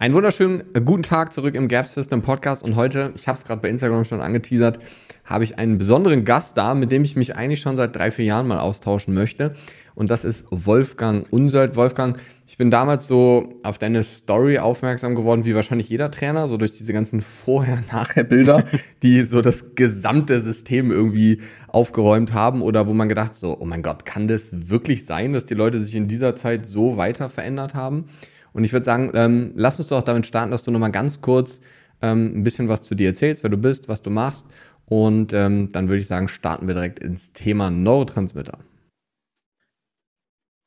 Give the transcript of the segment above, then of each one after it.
Einen wunderschönen äh, guten Tag zurück im Gap System Podcast und heute, ich habe es gerade bei Instagram schon angeteasert, habe ich einen besonderen Gast da, mit dem ich mich eigentlich schon seit drei, vier Jahren mal austauschen möchte und das ist Wolfgang Unsold. Wolfgang, ich bin damals so auf deine Story aufmerksam geworden, wie wahrscheinlich jeder Trainer, so durch diese ganzen Vorher-Nachher-Bilder, die so das gesamte System irgendwie aufgeräumt haben oder wo man gedacht so, oh mein Gott, kann das wirklich sein, dass die Leute sich in dieser Zeit so weiter verändert haben? Und ich würde sagen, ähm, lass uns doch damit starten, dass du nochmal ganz kurz ähm, ein bisschen was zu dir erzählst, wer du bist, was du machst. Und ähm, dann würde ich sagen, starten wir direkt ins Thema Neurotransmitter.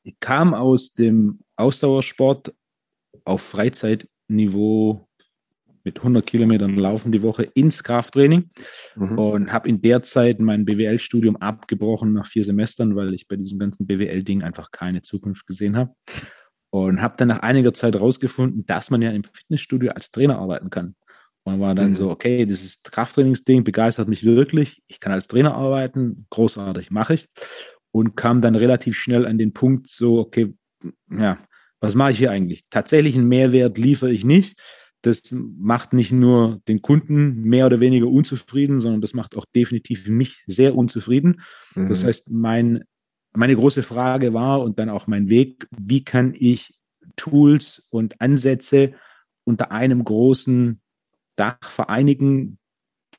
Ich kam aus dem Ausdauersport auf Freizeitniveau mit 100 Kilometern Laufen die Woche ins Krafttraining mhm. und habe in der Zeit mein BWL-Studium abgebrochen nach vier Semestern, weil ich bei diesem ganzen BWL-Ding einfach keine Zukunft gesehen habe. Und habe dann nach einiger Zeit herausgefunden, dass man ja im Fitnessstudio als Trainer arbeiten kann. Und war dann mhm. so, okay, dieses Krafttrainingsding begeistert mich wirklich. Ich kann als Trainer arbeiten, großartig, mache ich. Und kam dann relativ schnell an den Punkt, so, okay, ja, was mache ich hier eigentlich? Tatsächlich einen Mehrwert liefere ich nicht. Das macht nicht nur den Kunden mehr oder weniger unzufrieden, sondern das macht auch definitiv mich sehr unzufrieden. Mhm. Das heißt, mein meine große Frage war und dann auch mein Weg, wie kann ich Tools und Ansätze unter einem großen Dach vereinigen,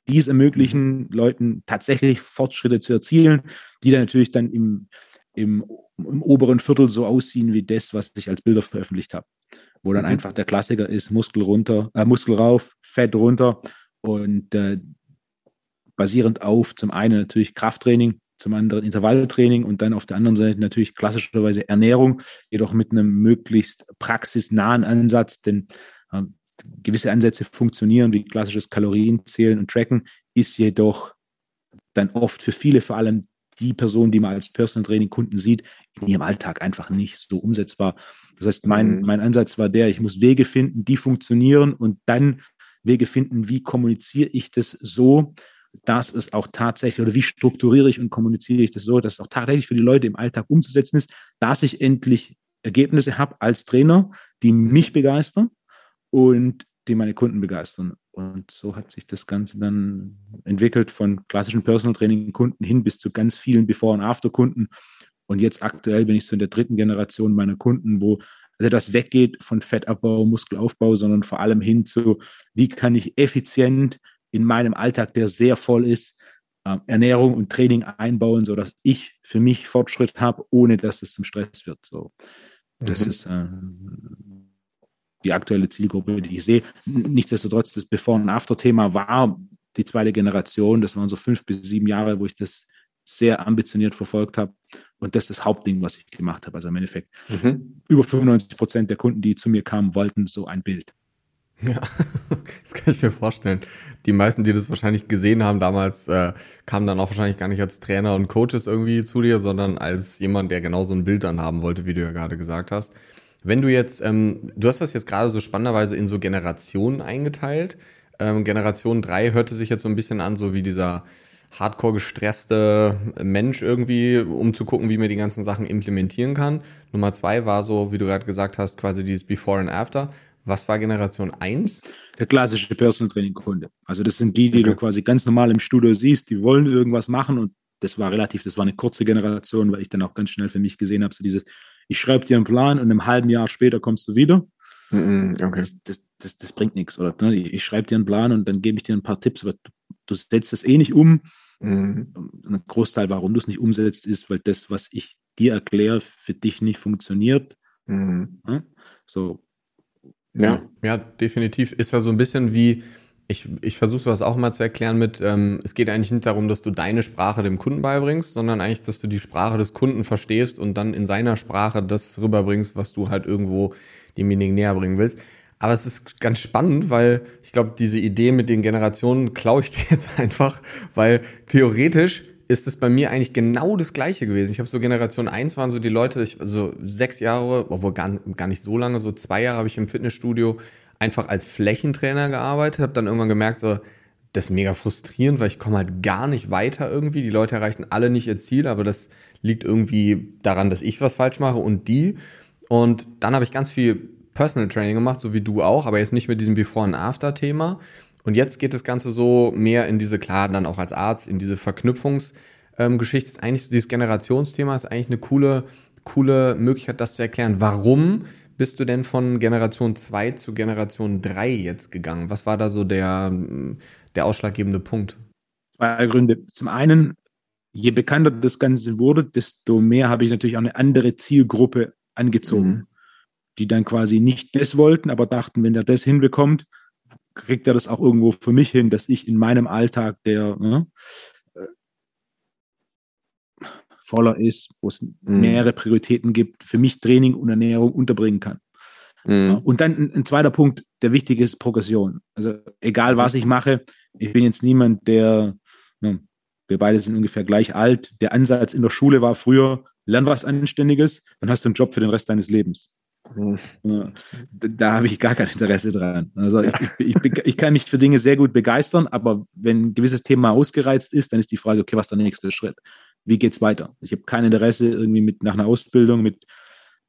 die es ermöglichen, mhm. Leuten tatsächlich Fortschritte zu erzielen, die dann natürlich dann im, im, im oberen Viertel so aussehen wie das, was ich als Bilder veröffentlicht habe. Wo dann mhm. einfach der Klassiker ist, Muskel runter, äh, Muskel rauf, Fett runter und äh, basierend auf zum einen natürlich Krafttraining, zum anderen Intervalltraining und dann auf der anderen Seite natürlich klassischerweise Ernährung, jedoch mit einem möglichst praxisnahen Ansatz, denn äh, gewisse Ansätze funktionieren, wie klassisches Kalorienzählen und Tracken, ist jedoch dann oft für viele, vor allem die Person, die man als Personal Training Kunden sieht, in ihrem Alltag einfach nicht so umsetzbar. Das heißt, mein, mhm. mein Ansatz war der, ich muss Wege finden, die funktionieren und dann Wege finden, wie kommuniziere ich das so, dass es auch tatsächlich, oder wie strukturiere ich und kommuniziere ich das so, dass es auch tatsächlich für die Leute im Alltag umzusetzen ist, dass ich endlich Ergebnisse habe als Trainer, die mich begeistern und die meine Kunden begeistern. Und so hat sich das Ganze dann entwickelt von klassischen Personal Training Kunden hin bis zu ganz vielen Before- und After-Kunden. Und jetzt aktuell bin ich so in der dritten Generation meiner Kunden, wo also das weggeht von Fettabbau, Muskelaufbau, sondern vor allem hin zu, wie kann ich effizient in meinem Alltag, der sehr voll ist, äh, Ernährung und Training einbauen, sodass ich für mich Fortschritt habe, ohne dass es zum Stress wird. So, das mhm. ist äh, die aktuelle Zielgruppe, die ich sehe. Nichtsdestotrotz, das Before- und After-Thema war die zweite Generation. Das waren so fünf bis sieben Jahre, wo ich das sehr ambitioniert verfolgt habe. Und das ist das Hauptding, was ich gemacht habe. Also im Endeffekt, mhm. über 95 Prozent der Kunden, die zu mir kamen, wollten so ein Bild. Ja, das kann ich mir vorstellen. Die meisten, die das wahrscheinlich gesehen haben damals, äh, kamen dann auch wahrscheinlich gar nicht als Trainer und Coaches irgendwie zu dir, sondern als jemand, der genau so ein Bild dann haben wollte, wie du ja gerade gesagt hast. Wenn du jetzt, ähm, du hast das jetzt gerade so spannenderweise in so Generationen eingeteilt. Ähm, Generation 3 hörte sich jetzt so ein bisschen an, so wie dieser hardcore gestresste Mensch irgendwie, um zu gucken, wie man die ganzen Sachen implementieren kann. Nummer zwei war so, wie du gerade gesagt hast, quasi dieses Before and After. Was war Generation 1? Der klassische Personal Training Kunde. Also das sind die, die okay. du quasi ganz normal im Studio siehst, die wollen irgendwas machen und das war relativ, das war eine kurze Generation, weil ich dann auch ganz schnell für mich gesehen habe, so dieses, ich schreibe dir einen Plan und einem halben Jahr später kommst du wieder. Okay. Das, das, das, das bringt nichts. Oder ne? ich, schreibe dir einen Plan und dann gebe ich dir ein paar Tipps, aber du, du setzt das eh nicht um. Mhm. Ein Großteil, warum du es nicht umsetzt, ist, weil das, was ich dir erkläre, für dich nicht funktioniert. Mhm. So, ja, ja, definitiv. Ist ja so ein bisschen wie, ich, ich versuche das auch mal zu erklären mit, ähm, es geht eigentlich nicht darum, dass du deine Sprache dem Kunden beibringst, sondern eigentlich, dass du die Sprache des Kunden verstehst und dann in seiner Sprache das rüberbringst, was du halt irgendwo demjenigen näher bringen willst. Aber es ist ganz spannend, weil ich glaube, diese Idee mit den Generationen klaue ich dir jetzt einfach, weil theoretisch ist es bei mir eigentlich genau das gleiche gewesen. Ich habe so Generation 1 waren so die Leute, ich, also sechs Jahre, obwohl gar, gar nicht so lange, so zwei Jahre habe ich im Fitnessstudio einfach als Flächentrainer gearbeitet, habe dann irgendwann gemerkt, so, das ist mega frustrierend, weil ich komme halt gar nicht weiter irgendwie. Die Leute erreichen alle nicht ihr Ziel, aber das liegt irgendwie daran, dass ich was falsch mache und die. Und dann habe ich ganz viel Personal Training gemacht, so wie du auch, aber jetzt nicht mit diesem Before- and After-Thema. Und jetzt geht das Ganze so mehr in diese, klar, dann auch als Arzt, in diese Verknüpfungsgeschichte. Ähm, ist eigentlich dieses Generationsthema ist eigentlich eine coole, coole Möglichkeit, das zu erklären. Warum bist du denn von Generation 2 zu Generation 3 jetzt gegangen? Was war da so der, der ausschlaggebende Punkt? Zwei Gründe. Zum einen, je bekannter das Ganze wurde, desto mehr habe ich natürlich auch eine andere Zielgruppe angezogen, mhm. die dann quasi nicht das wollten, aber dachten, wenn er das hinbekommt, kriegt er das auch irgendwo für mich hin, dass ich in meinem Alltag, der ne, äh, voller ist, wo es mhm. mehrere Prioritäten gibt, für mich Training und Ernährung unterbringen kann. Mhm. Und dann ein, ein, zweiter Punkt, der wichtig ist, Progression. Also egal was ich mache, ich bin jetzt niemand, der, ne, wir beide sind ungefähr gleich alt. Der Ansatz in der Schule war früher, lern was Anständiges, dann hast du einen Job für den Rest deines Lebens. Da, habe ich gar kein Interesse dran. Also ich, ich, ich, kann mich für Dinge sehr gut begeistern, aber wenn ein gewisses Thema ausgereizt ist, dann ist die Frage, okay, was ist der nächste Schritt? Wie geht es weiter? Ich habe kein Interesse, irgendwie mit nach einer Ausbildung mit,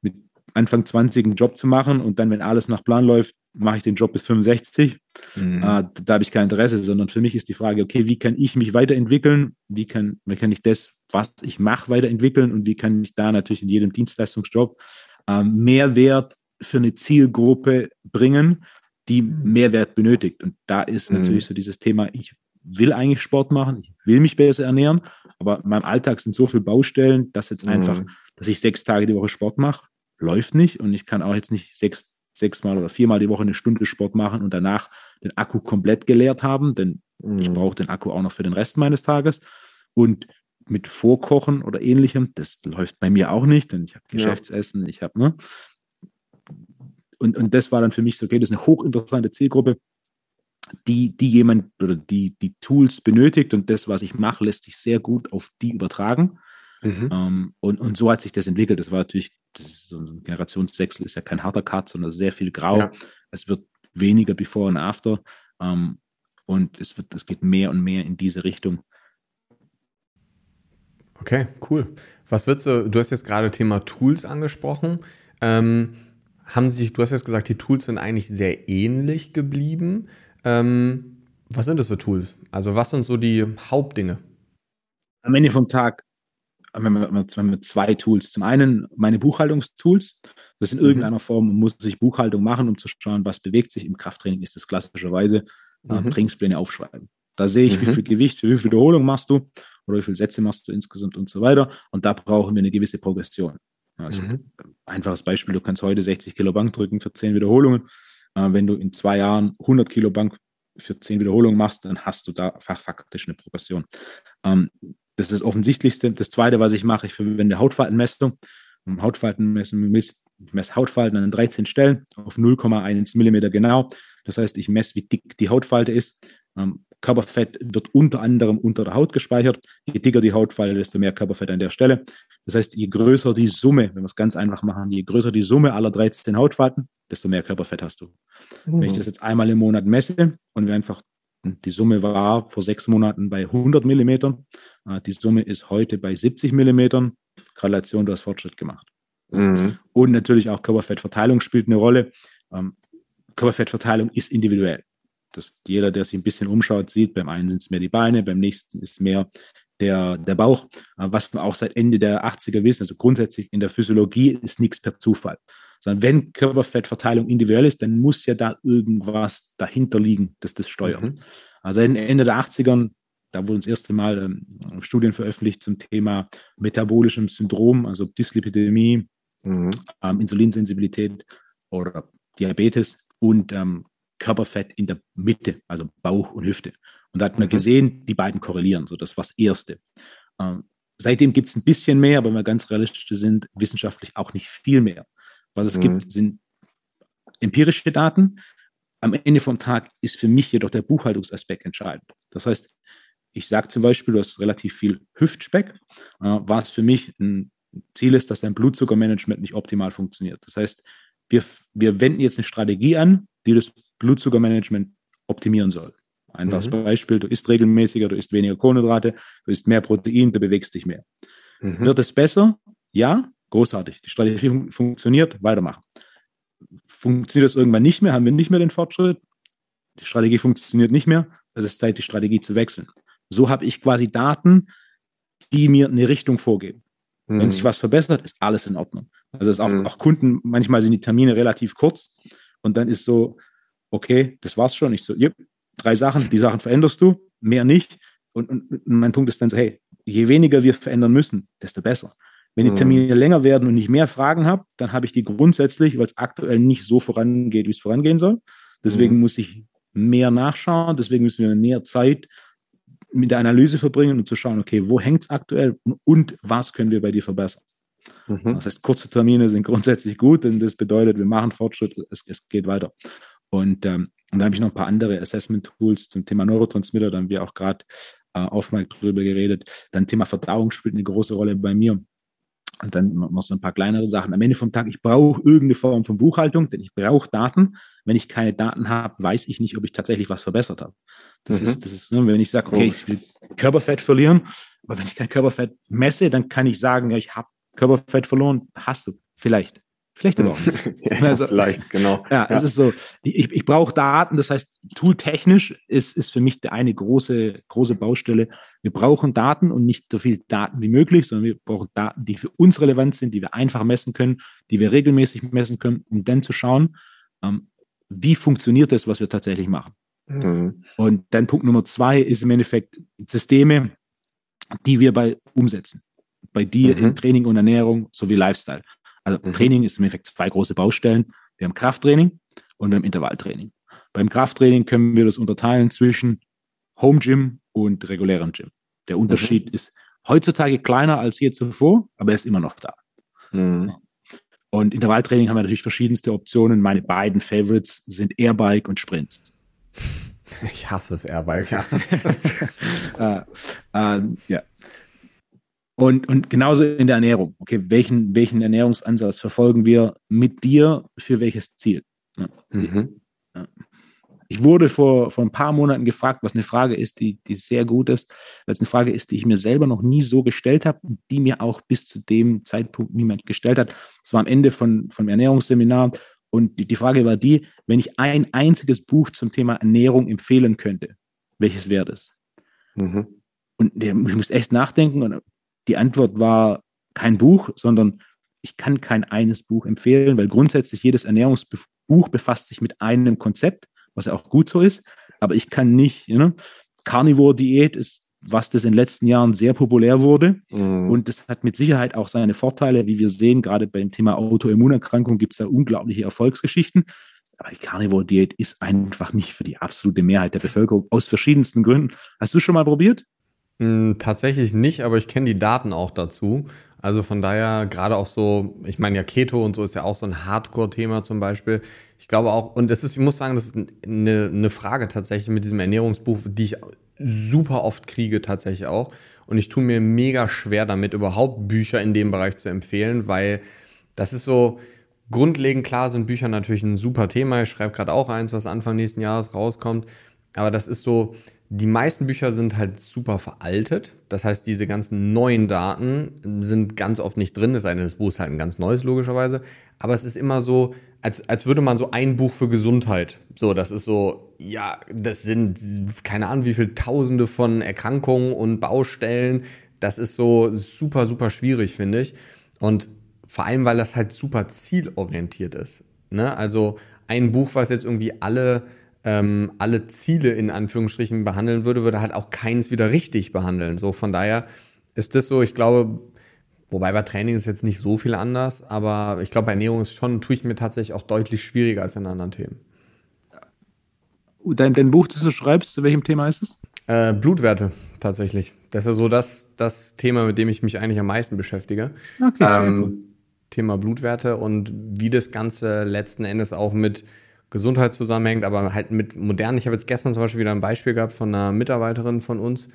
mit Anfang 20 einen Job zu machen und dann, wenn alles nach Plan läuft, mache ich den Job bis 65. Mhm. Äh, da habe ich kein Interesse, sondern für mich ist die Frage, okay, wie kann ich mich weiterentwickeln? Wie kann, wie kann ich das, was ich mache, weiterentwickeln? Und wie kann ich da natürlich in jedem Dienstleistungsjob Mehrwert für eine Zielgruppe bringen, die Mehrwert benötigt? Und da ist mhm. natürlich so dieses Thema, ich will eigentlich Sport machen, ich will mich besser ernähren, aber in meinem Alltag sind so viele Baustellen, dass jetzt mhm. einfach, dass ich sechs Tage die Woche Sport mache, läuft nicht und ich kann auch jetzt nicht sechs, sechsmal oder viermal die Woche eine Stunde Sport machen und danach den Akku komplett geleert haben, denn mhm. ich brauche den Akku auch noch für den Rest meines Tages. Und mit Vorkochen oder ähnlichem, das läuft bei mir auch nicht, denn ich habe Geschäftsessen, ja. ich habe, ne? Und, und das war dann für mich so, okay, das ist eine hochinteressante Zielgruppe, die, die jemand oder die, die Tools benötigt und das, was ich mache, lässt sich sehr gut auf die übertragen. Mhm. Ähm, und, und so hat sich das entwickelt. Das war natürlich, das ist so ein Generationswechsel ist ja kein harter Cut, sondern sehr viel Grau. Ja. Es wird weniger Before und After. Ähm, und es, wird, es geht mehr und mehr in diese Richtung. Okay, cool. Was würdest du, du hast jetzt gerade Thema Tools angesprochen. Ähm, haben sich, du hast jetzt gesagt, die Tools sind eigentlich sehr ähnlich geblieben. Ähm, was sind das für Tools? Also was sind so die Hauptdinge? Am Ende vom Tag haben wir, zwei Tools. Zum einen meine Buchhaltungstools. Das in mhm. irgendeiner Form muss ich Buchhaltung machen, um zu schauen, was bewegt sich. Im Krafttraining ist das klassischerweise äh, mhm. Trainingspläne aufschreiben. Da sehe ich, mhm. wie viel Gewicht, wie viel Wiederholung machst du oder wie viele Sätze machst du insgesamt und so weiter. Und da brauchen wir eine gewisse Progression. Also mhm. einfaches Beispiel, du kannst heute 60 Kilo Bank drücken für 10 Wiederholungen. Äh, wenn du in zwei Jahren 100 Kilo Bank für 10 Wiederholungen machst, dann hast du da faktisch eine Progression. Ähm, das ist das Offensichtlichste. Das Zweite, was ich mache, ich verwende Hautfaltenmessung. Hautfaltenmessung, ich messe Hautfalten an 13 Stellen auf 0,1 Millimeter genau. Das heißt, ich messe, wie dick die Hautfalte ist. Ähm, Körperfett wird unter anderem unter der Haut gespeichert. Je dicker die Hautfalte, desto mehr Körperfett an der Stelle. Das heißt, je größer die Summe, wenn wir es ganz einfach machen, je größer die Summe aller 13 Hautfalten, desto mehr Körperfett hast du. Mhm. Wenn ich mhm. das jetzt einmal im Monat messe und wir einfach die Summe war vor sechs Monaten bei 100 Millimetern. Äh, die Summe ist heute bei 70 Millimetern. Korrelation, du hast Fortschritt gemacht. Mhm. Und natürlich auch Körperfettverteilung spielt eine Rolle. Ähm, Körperfettverteilung ist individuell. Das, jeder, der sich ein bisschen umschaut, sieht, beim einen sind es mehr die Beine, beim nächsten ist mehr der, der Bauch. Was wir auch seit Ende der 80er wissen, also grundsätzlich in der Physiologie ist nichts per Zufall. Sondern wenn Körperfettverteilung individuell ist, dann muss ja da irgendwas dahinter liegen, das das steuert. Mhm. Also Ende der 80ern, da wurden das erste Mal ähm, Studien veröffentlicht zum Thema metabolischem Syndrom, also Dyslipidemie, mhm. ähm, Insulinsensibilität oder Diabetes und ähm, Körperfett in der Mitte, also Bauch und Hüfte. Und da hat man mhm. gesehen, die beiden korrelieren. So, das war das Erste. Ähm, seitdem gibt es ein bisschen mehr, aber wenn wir ganz realistisch sind, wissenschaftlich auch nicht viel mehr. Was es mhm. gibt, sind empirische Daten. Am Ende vom Tag ist für mich jedoch der Buchhaltungsaspekt entscheidend. Das heißt, ich sage zum Beispiel, du hast relativ viel Hüftspeck, äh, was für mich ein Ziel ist, dass dein Blutzuckermanagement nicht optimal funktioniert. Das heißt, wir, wir wenden jetzt eine Strategie an, die das Blutzuckermanagement optimieren soll. Einfaches mhm. Beispiel, du isst regelmäßiger, du isst weniger Kohlenhydrate, du isst mehr Protein, du bewegst dich mehr. Mhm. Wird es besser? Ja, großartig. Die Strategie funktioniert, weitermachen. funktioniert das irgendwann nicht mehr, haben wir nicht mehr den Fortschritt, die Strategie funktioniert nicht mehr, es ist Zeit, die Strategie zu wechseln. So habe ich quasi Daten, die mir eine Richtung vorgeben. Mhm. Wenn sich was verbessert, ist alles in Ordnung. Also ist auch, mhm. auch Kunden, manchmal sind die Termine relativ kurz und dann ist so, okay, das war's schon. Ich so, yep, drei Sachen, die Sachen veränderst du, mehr nicht. Und, und, mein Punkt ist dann so, hey, je weniger wir verändern müssen, desto besser. Wenn die mhm. Termine mhm. länger werden und ich mehr Fragen habe, dann habe ich die grundsätzlich, weil es aktuell nicht so vorangeht, wie es vorangehen soll. Deswegen mhm. muss ich mehr nachschauen. Deswegen müssen wir mehr Zeit mit der Analyse verbringen und zu schauen, okay, wo hängt es aktuell und, und, was können wir bei dir verbessern. Mhm. Das heißt, kurze Termine sind grundsätzlich gut, denn das bedeutet, wir machen Fortschritt, es, es geht weiter. Und, ähm, und dann habe ich noch ein paar andere Assessment-Tools zum Thema Neurotransmitter, da haben wir auch gerade äh, aufmerksam drüber geredet. Dann Thema Verdauung spielt eine große Rolle bei mir. Und dann noch so ein paar kleinere Sachen. Am Ende vom Tag, ich brauche irgendeine Form von Buchhaltung, denn ich brauche Daten. Wenn ich keine Daten habe, weiß ich nicht, ob ich tatsächlich was verbessert habe. Das mhm. ist, das ist, ne, wenn ich sage, okay, ich will Körperfett verlieren, aber wenn ich kein Körperfett messe, dann kann ich sagen, ja, ich habe Körperfett verloren, hast du. Vielleicht. Vielleicht aber auch nicht. ja, also, vielleicht, genau. Ja, ja, es ist so, ich, ich brauche Daten, das heißt, tooltechnisch ist, ist für mich der eine große, große Baustelle. Wir brauchen Daten und nicht so viel Daten wie möglich, sondern wir brauchen Daten, die für uns relevant sind, die wir einfach messen können, die wir regelmäßig messen können, um dann zu schauen, ähm, wie funktioniert das, was wir tatsächlich machen. Mhm. Und dann Punkt Nummer zwei ist im Endeffekt Systeme, die wir bei umsetzen. Bei dir mhm. in Training und Ernährung sowie Lifestyle. Also mhm. Training ist im Endeffekt zwei große Baustellen. Wir haben Krafttraining und wir haben Intervalltraining. Beim Krafttraining können wir das unterteilen zwischen Home Gym und regulärem Gym. Der Unterschied mhm. ist heutzutage kleiner als je zuvor, aber er ist immer noch da. Mhm. Und Intervalltraining haben wir natürlich verschiedenste Optionen. Meine beiden Favorites sind Airbike und Sprints. Ich hasse das Airbike, ja. äh, äh, ja. Und, und genauso in der Ernährung. Okay, welchen, welchen Ernährungsansatz verfolgen wir mit dir für welches Ziel? Ja. Mhm. Ja. Ich wurde vor, vor ein paar Monaten gefragt, was eine Frage ist, die, die sehr gut ist, weil es eine Frage ist, die ich mir selber noch nie so gestellt habe und die mir auch bis zu dem Zeitpunkt niemand gestellt hat. Es war am Ende von, von Ernährungsseminar und die, die Frage war die, wenn ich ein einziges Buch zum Thema Ernährung empfehlen könnte, welches wäre das? Mhm. Und ich muss echt nachdenken und die Antwort war kein Buch, sondern ich kann kein eines Buch empfehlen, weil grundsätzlich jedes Ernährungsbuch befasst sich mit einem Konzept, was ja auch gut so ist. Aber ich kann nicht, you know, Carnivore-Diät ist, was das in den letzten Jahren sehr populär wurde. Mhm. Und das hat mit Sicherheit auch seine Vorteile, wie wir sehen, gerade beim Thema Autoimmunerkrankung gibt es da unglaubliche Erfolgsgeschichten. Aber die Carnivore-Diät ist einfach nicht für die absolute Mehrheit der Bevölkerung aus verschiedensten Gründen. Hast du schon mal probiert? Hm, tatsächlich nicht, aber ich kenne die Daten auch dazu. Also von daher gerade auch so, ich meine ja Keto und so ist ja auch so ein Hardcore-Thema zum Beispiel. Ich glaube auch, und es ist, ich muss sagen, das ist eine, eine Frage tatsächlich mit diesem Ernährungsbuch, die ich super oft kriege tatsächlich auch. Und ich tue mir mega schwer damit, überhaupt Bücher in dem Bereich zu empfehlen, weil das ist so, grundlegend klar sind Bücher natürlich ein super Thema. Ich schreibe gerade auch eins, was Anfang nächsten Jahres rauskommt. Aber das ist so, die meisten Bücher sind halt super veraltet. Das heißt, diese ganzen neuen Daten sind ganz oft nicht drin. Das eine, das Buch ist halt ein ganz neues, logischerweise. Aber es ist immer so, als, als würde man so ein Buch für Gesundheit. So, das ist so, ja, das sind keine Ahnung, wie viele Tausende von Erkrankungen und Baustellen. Das ist so super, super schwierig, finde ich. Und vor allem, weil das halt super zielorientiert ist. Ne? Also ein Buch, was jetzt irgendwie alle ähm, alle Ziele in Anführungsstrichen behandeln würde, würde halt auch keins wieder richtig behandeln. So von daher ist das so, ich glaube, wobei bei Training ist jetzt nicht so viel anders, aber ich glaube, bei Ernährung ist schon, tue ich mir tatsächlich auch deutlich schwieriger als in anderen Themen. Dein, dein Buch, das du schreibst, zu welchem Thema ist es? Äh, Blutwerte tatsächlich. Das ist ja so das, das Thema, mit dem ich mich eigentlich am meisten beschäftige. Okay, ähm, Thema Blutwerte und wie das Ganze letzten Endes auch mit Gesundheit zusammenhängt, aber halt mit modernen. Ich habe jetzt gestern zum Beispiel wieder ein Beispiel gehabt von einer Mitarbeiterin von uns,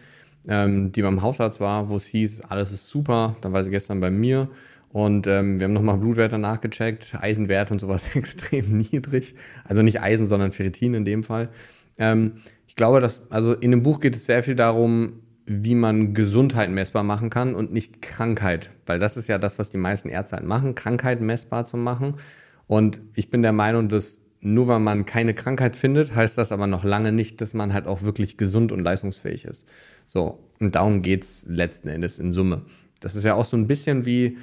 ähm, die beim Hausarzt war, wo es hieß, alles ist super. Dann war sie gestern bei mir und ähm, wir haben nochmal Blutwerte nachgecheckt, Eisenwert und sowas extrem niedrig. Also nicht Eisen, sondern Ferritin in dem Fall. Ähm, ich glaube, dass, also in dem Buch geht es sehr viel darum, wie man Gesundheit messbar machen kann und nicht Krankheit. Weil das ist ja das, was die meisten Ärzte halt machen, Krankheit messbar zu machen. Und ich bin der Meinung, dass nur weil man keine Krankheit findet, heißt das aber noch lange nicht, dass man halt auch wirklich gesund und leistungsfähig ist. So, und darum geht's letzten Endes in Summe. Das ist ja auch so ein bisschen wie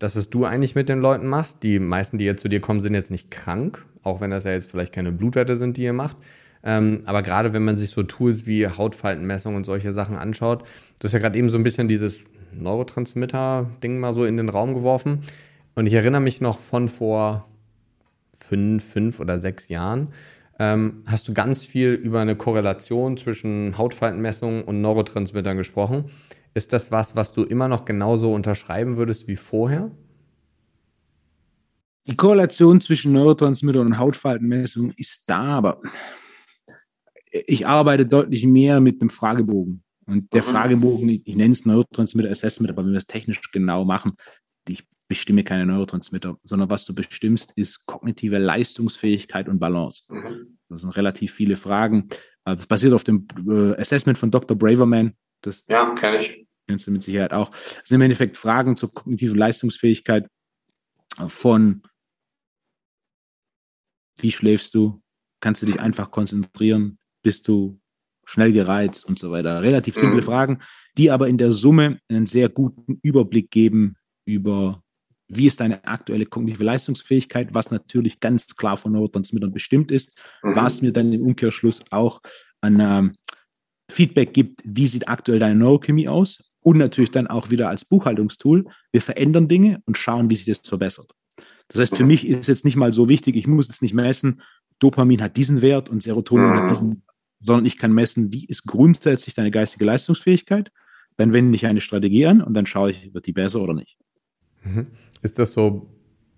das, was du eigentlich mit den Leuten machst. Die meisten, die jetzt zu dir kommen, sind jetzt nicht krank, auch wenn das ja jetzt vielleicht keine Blutwerte sind, die ihr macht. Ähm, aber gerade wenn man sich so Tools wie Hautfaltenmessung und solche Sachen anschaut, du hast ja gerade eben so ein bisschen dieses Neurotransmitter-Ding mal so in den Raum geworfen. Und ich erinnere mich noch von vor fünf, fünf oder sechs Jahren, ähm, hast du ganz viel über eine Korrelation zwischen Hautfaltenmessung und Neurotransmittern gesprochen. Ist das was, was du immer noch genauso unterschreiben würdest wie vorher? Die Korrelation zwischen Neurotransmitter und Hautfaltenmessung ist da, aber ich arbeite deutlich mehr mit dem Fragebogen. Und der mhm. Fragebogen, ich, ich nenne es Neurotransmitter Assessment, aber wenn wir es technisch genau machen, ich bestimme keine Neurotransmitter, sondern was du bestimmst, ist kognitive Leistungsfähigkeit und Balance. Mhm. Das sind relativ viele Fragen. Äh, das basiert auf dem äh, Assessment von Dr. Braverman. Das ja, kenne ich. Kennst du mit Sicherheit auch. Das sind im Endeffekt Fragen zur kognitiven Leistungsfähigkeit von wie schläfst du? Kannst du dich einfach konzentrieren? Bist du schnell gereizt und so weiter? Relativ simple mhm. Fragen, die aber in der Summe einen sehr guten Überblick geben über wie ist deine aktuelle kognitive Leistungsfähigkeit, was natürlich ganz klar von Neurotransmittern bestimmt ist, mhm. was mir dann im Umkehrschluss auch an ähm, Feedback gibt, wie sieht aktuell deine Neurochemie aus und natürlich dann auch wieder als Buchhaltungstool, wir verändern Dinge und schauen, wie sich das verbessert. Das heißt, für mhm. mich ist jetzt nicht mal so wichtig, ich muss es nicht messen, Dopamin hat diesen Wert und Serotonin mhm. hat diesen, sondern ich kann messen, wie ist grundsätzlich deine geistige Leistungsfähigkeit. Dann wende ich eine Strategie an und dann schaue ich, wird die besser oder nicht. Mhm ist das so,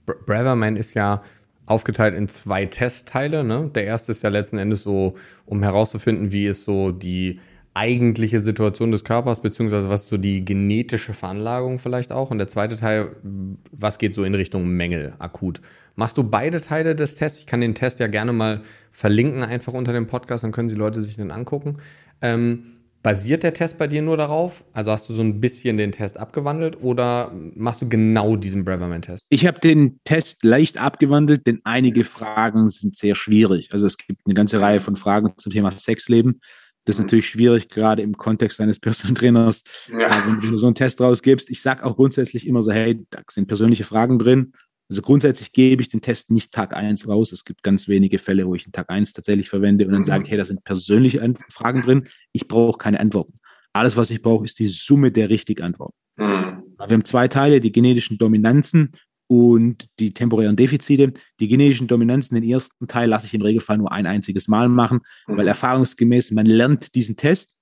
Bratherman ist ja aufgeteilt in zwei Testteile. Ne? Der erste ist ja letzten Endes so, um herauszufinden, wie ist so die eigentliche Situation des Körpers, beziehungsweise was so die genetische Veranlagung vielleicht auch. Und der zweite Teil, was geht so in Richtung Mängel akut. Machst du beide Teile des Tests? Ich kann den Test ja gerne mal verlinken, einfach unter dem Podcast, dann können die Leute sich den angucken. Ähm, Basiert der Test bei dir nur darauf? Also hast du so ein bisschen den Test abgewandelt oder machst du genau diesen Braverman-Test? Ich habe den Test leicht abgewandelt, denn einige Fragen sind sehr schwierig. Also es gibt eine ganze Reihe von Fragen zum Thema Sexleben. Das ist mhm. natürlich schwierig, gerade im Kontext eines Personal Trainers, ja. Äh, wenn du so einen Test rausgibst. Ich sage auch grundsätzlich immer so, hey, da sind persönliche Fragen drin. Also grundsätzlich gebe ich den Test nicht Tag 1 raus. Es gibt ganz wenige Fälle, wo ich den Tag 1 tatsächlich verwende und dann sage ich, hey, da sind persönliche Fragen drin. Ich brauche keine Antworten. Alles, was ich brauche, ist die Summe der richtigen Antworten. Mhm. Wir haben zwei Teile, die genetischen Dominanzen und die temporären Defizite. Die genetischen Dominanzen, den ersten Teil lasse ich im Regelfall nur ein einziges Mal machen, mhm. weil erfahrungsgemäß man lernt diesen Test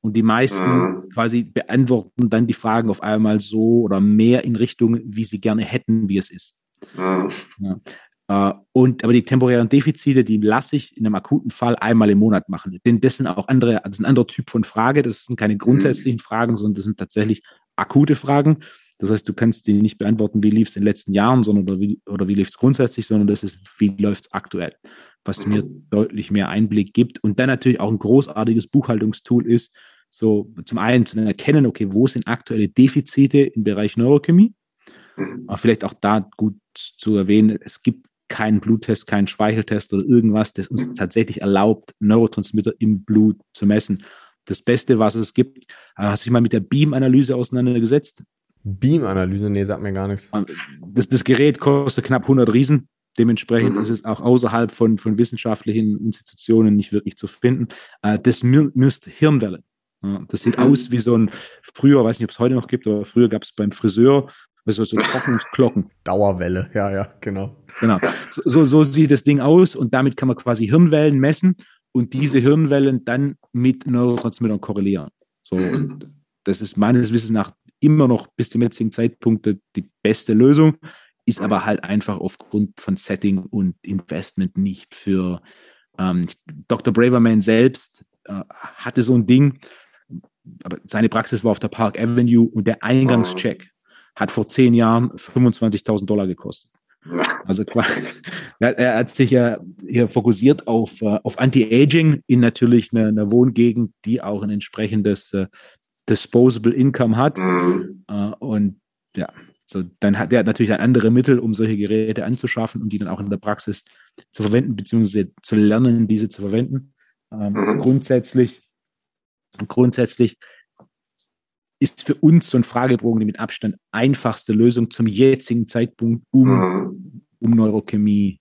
und die meisten mhm. quasi beantworten dann die Fragen auf einmal so oder mehr in Richtung, wie sie gerne hätten, wie es ist. Mhm. Ja. Äh, und, aber die temporären Defizite, die lasse ich in einem akuten Fall einmal im Monat machen. Denn das sind auch andere, das ist ein anderer Typ von Frage. Das sind keine grundsätzlichen Fragen, sondern das sind tatsächlich akute Fragen. Das heißt, du kannst die nicht beantworten, wie lief es in den letzten Jahren, sondern oder wie, oder wie lief es grundsätzlich, sondern das ist, wie läuft es aktuell, was mir deutlich mehr Einblick gibt und dann natürlich auch ein großartiges Buchhaltungstool ist, so zum einen zu erkennen, okay, wo sind aktuelle Defizite im Bereich Neurochemie Mhm. Aber vielleicht auch da gut zu erwähnen, es gibt keinen Bluttest, keinen Speicheltest oder irgendwas, das uns mhm. tatsächlich erlaubt, Neurotransmitter im Blut zu messen. Das Beste, was es gibt, äh, hast du dich mal mit der Beam-Analyse auseinandergesetzt? Beam-Analyse? Nee, sagt mir gar nichts. Das, das Gerät kostet knapp 100 Riesen. Dementsprechend mhm. ist es auch außerhalb von, von wissenschaftlichen Institutionen nicht wirklich zu finden. Äh, das misst Hirnwellen. Das sieht mhm. aus wie so ein, früher, weiß nicht, ob es heute noch gibt, aber früher gab es beim Friseur also so Trocknungsglocken. Dauerwelle, ja, ja, genau. Genau. So, so sieht das Ding aus und damit kann man quasi Hirnwellen messen und diese Hirnwellen dann mit Neurotransmittern korrelieren. So, und das ist meines Wissens nach immer noch bis zum jetzigen Zeitpunkt die beste Lösung, ist aber halt einfach aufgrund von Setting und Investment nicht für ähm, Dr. Braverman selbst äh, hatte so ein Ding, aber seine Praxis war auf der Park Avenue und der Eingangscheck hat vor zehn Jahren 25.000 Dollar gekostet. Also er hat sich ja hier fokussiert auf, äh, auf Anti-Aging in natürlich einer, einer, Wohngegend, die auch ein entsprechendes uh, Disposable Income hat. Mhm. Uh, und ja, So, dann hat der natürlich andere Mittel, um solche Geräte anzuschaffen und die dann auch in der Praxis zu verwenden, beziehungsweise zu lernen, diese zu verwenden. Ähm, mhm. Grundsätzlich, grundsätzlich ist für uns so ein Fragebogen die mit Abstand einfachste Lösung zum jetzigen Zeitpunkt, um, mhm. um Neurochemie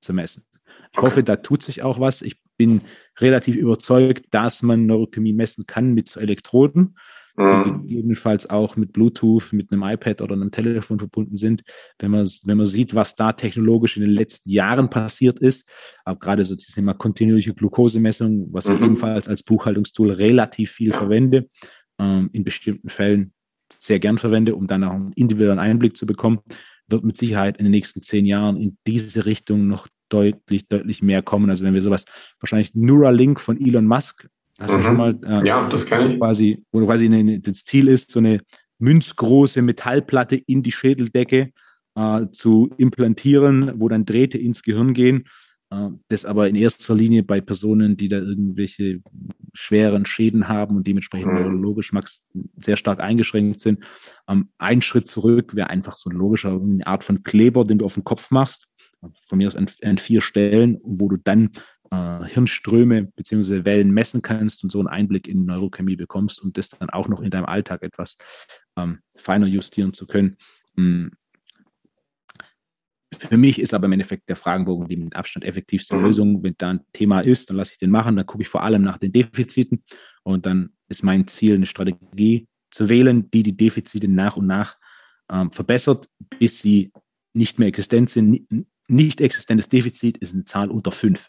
zu messen. Ich okay. hoffe, da tut sich auch was. Ich bin relativ überzeugt, dass man Neurochemie messen kann mit so Elektroden die mhm. gegebenenfalls auch mit Bluetooth, mit einem iPad oder einem Telefon verbunden sind. Wenn man, wenn man sieht, was da technologisch in den letzten Jahren passiert ist, auch gerade so das Thema kontinuierliche Glukosemessung, was ich mhm. ebenfalls als Buchhaltungstool relativ viel verwende, ähm, in bestimmten Fällen sehr gern verwende, um dann auch einen individuellen Einblick zu bekommen, wird mit Sicherheit in den nächsten zehn Jahren in diese Richtung noch deutlich, deutlich mehr kommen. Also wenn wir sowas, wahrscheinlich Neuralink von Elon Musk Hast mhm. du schon mal? Äh, ja, das kann ich. Quasi, wo quasi eine, das Ziel ist, so eine münzgroße Metallplatte in die Schädeldecke äh, zu implantieren, wo dann Drähte ins Gehirn gehen. Äh, das aber in erster Linie bei Personen, die da irgendwelche schweren Schäden haben und dementsprechend mhm. neurologisch sehr stark eingeschränkt sind. Ähm, ein Schritt zurück wäre einfach so ein logischer eine Art von Kleber, den du auf den Kopf machst von mir aus an, an, vier Stellen, wo du dann äh, Hirnströme bzw. Wellen messen kannst und so einen Einblick in Neurochemie bekommst und das dann auch noch in deinem Alltag etwas ähm, feiner justieren zu können. Für mich ist aber im Endeffekt der Fragenbogen die mit Abstand effektivste mhm. Lösung. Wenn da ein Thema ist, dann lasse ich den machen. Dann gucke ich vor allem nach den Defiziten und dann ist mein Ziel, eine Strategie zu wählen, die die Defizite nach und nach ähm, verbessert, bis sie nicht mehr existent sind. Nicht existentes Defizit ist eine Zahl unter fünf.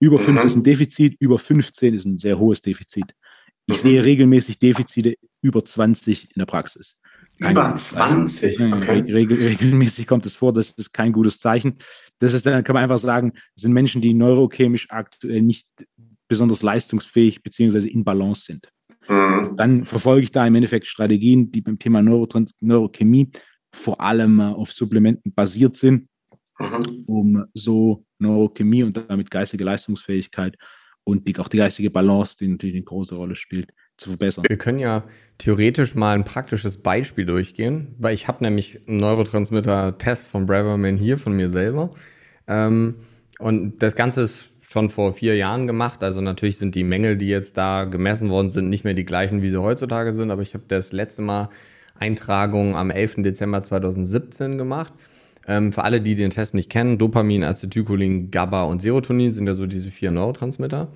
Über 5 mhm. ist ein Defizit, über 15 ist ein sehr hohes Defizit. Ich mhm. sehe regelmäßig Defizite über 20 in der Praxis. Über 20? Okay. Regel, regelmäßig kommt es vor, das ist kein gutes Zeichen. Das ist, dann kann man einfach sagen, sind Menschen, die neurochemisch aktuell nicht besonders leistungsfähig bzw. in Balance sind. Mhm. Dann verfolge ich da im Endeffekt Strategien, die beim Thema Neurotrans Neurochemie vor allem äh, auf Supplementen basiert sind, mhm. um so Neurochemie und damit geistige Leistungsfähigkeit und die, auch die geistige Balance, die natürlich eine große Rolle spielt, zu verbessern. Wir können ja theoretisch mal ein praktisches Beispiel durchgehen, weil ich habe nämlich einen Neurotransmitter-Test von Braverman hier von mir selber. Ähm, und das Ganze ist schon vor vier Jahren gemacht. Also natürlich sind die Mängel, die jetzt da gemessen worden sind, nicht mehr die gleichen, wie sie heutzutage sind. Aber ich habe das letzte Mal Eintragung am 11. Dezember 2017 gemacht. Ähm, für alle, die den Test nicht kennen, Dopamin, Acetylcholin, GABA und Serotonin sind ja so diese vier Neurotransmitter.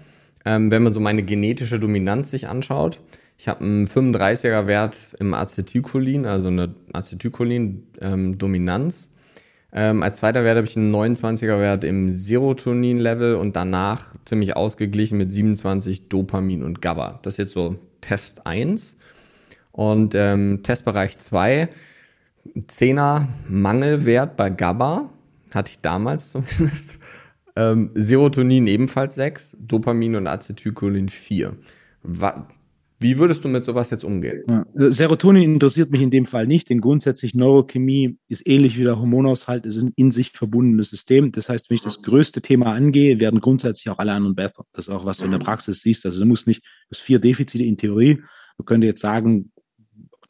Ähm, wenn man so meine genetische Dominanz sich anschaut, ich habe einen 35er Wert im Acetylcholin, also eine Acetylcholin-Dominanz. Ähm, als zweiter Wert habe ich einen 29er Wert im Serotonin-Level und danach ziemlich ausgeglichen mit 27 Dopamin und GABA. Das ist jetzt so Test 1. Und ähm, Testbereich 2 Zehner Mangelwert bei GABA, hatte ich damals zumindest. Ähm, Serotonin ebenfalls 6, Dopamin und Acetylcholin 4. Wie würdest du mit sowas jetzt umgehen? Ja. Serotonin interessiert mich in dem Fall nicht, denn grundsätzlich Neurochemie ist ähnlich wie der Hormonaushalt, es ist ein in sich verbundenes System. Das heißt, wenn ich das größte Thema angehe, werden grundsätzlich auch alle anderen besser. Das ist auch, was du in der Praxis siehst. Also du musst nicht, du hast vier Defizite in Theorie. Man könnte jetzt sagen,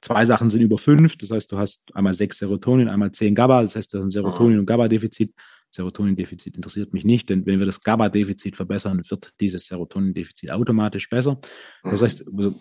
zwei Sachen sind über fünf. Das heißt, du hast einmal sechs Serotonin, einmal zehn GABA. Das heißt, du hast ein Serotonin- mhm. und GABA-Defizit. Serotonin-Defizit interessiert mich nicht, denn wenn wir das GABA-Defizit verbessern, wird dieses Serotonin-Defizit automatisch besser. Das mhm. heißt, also,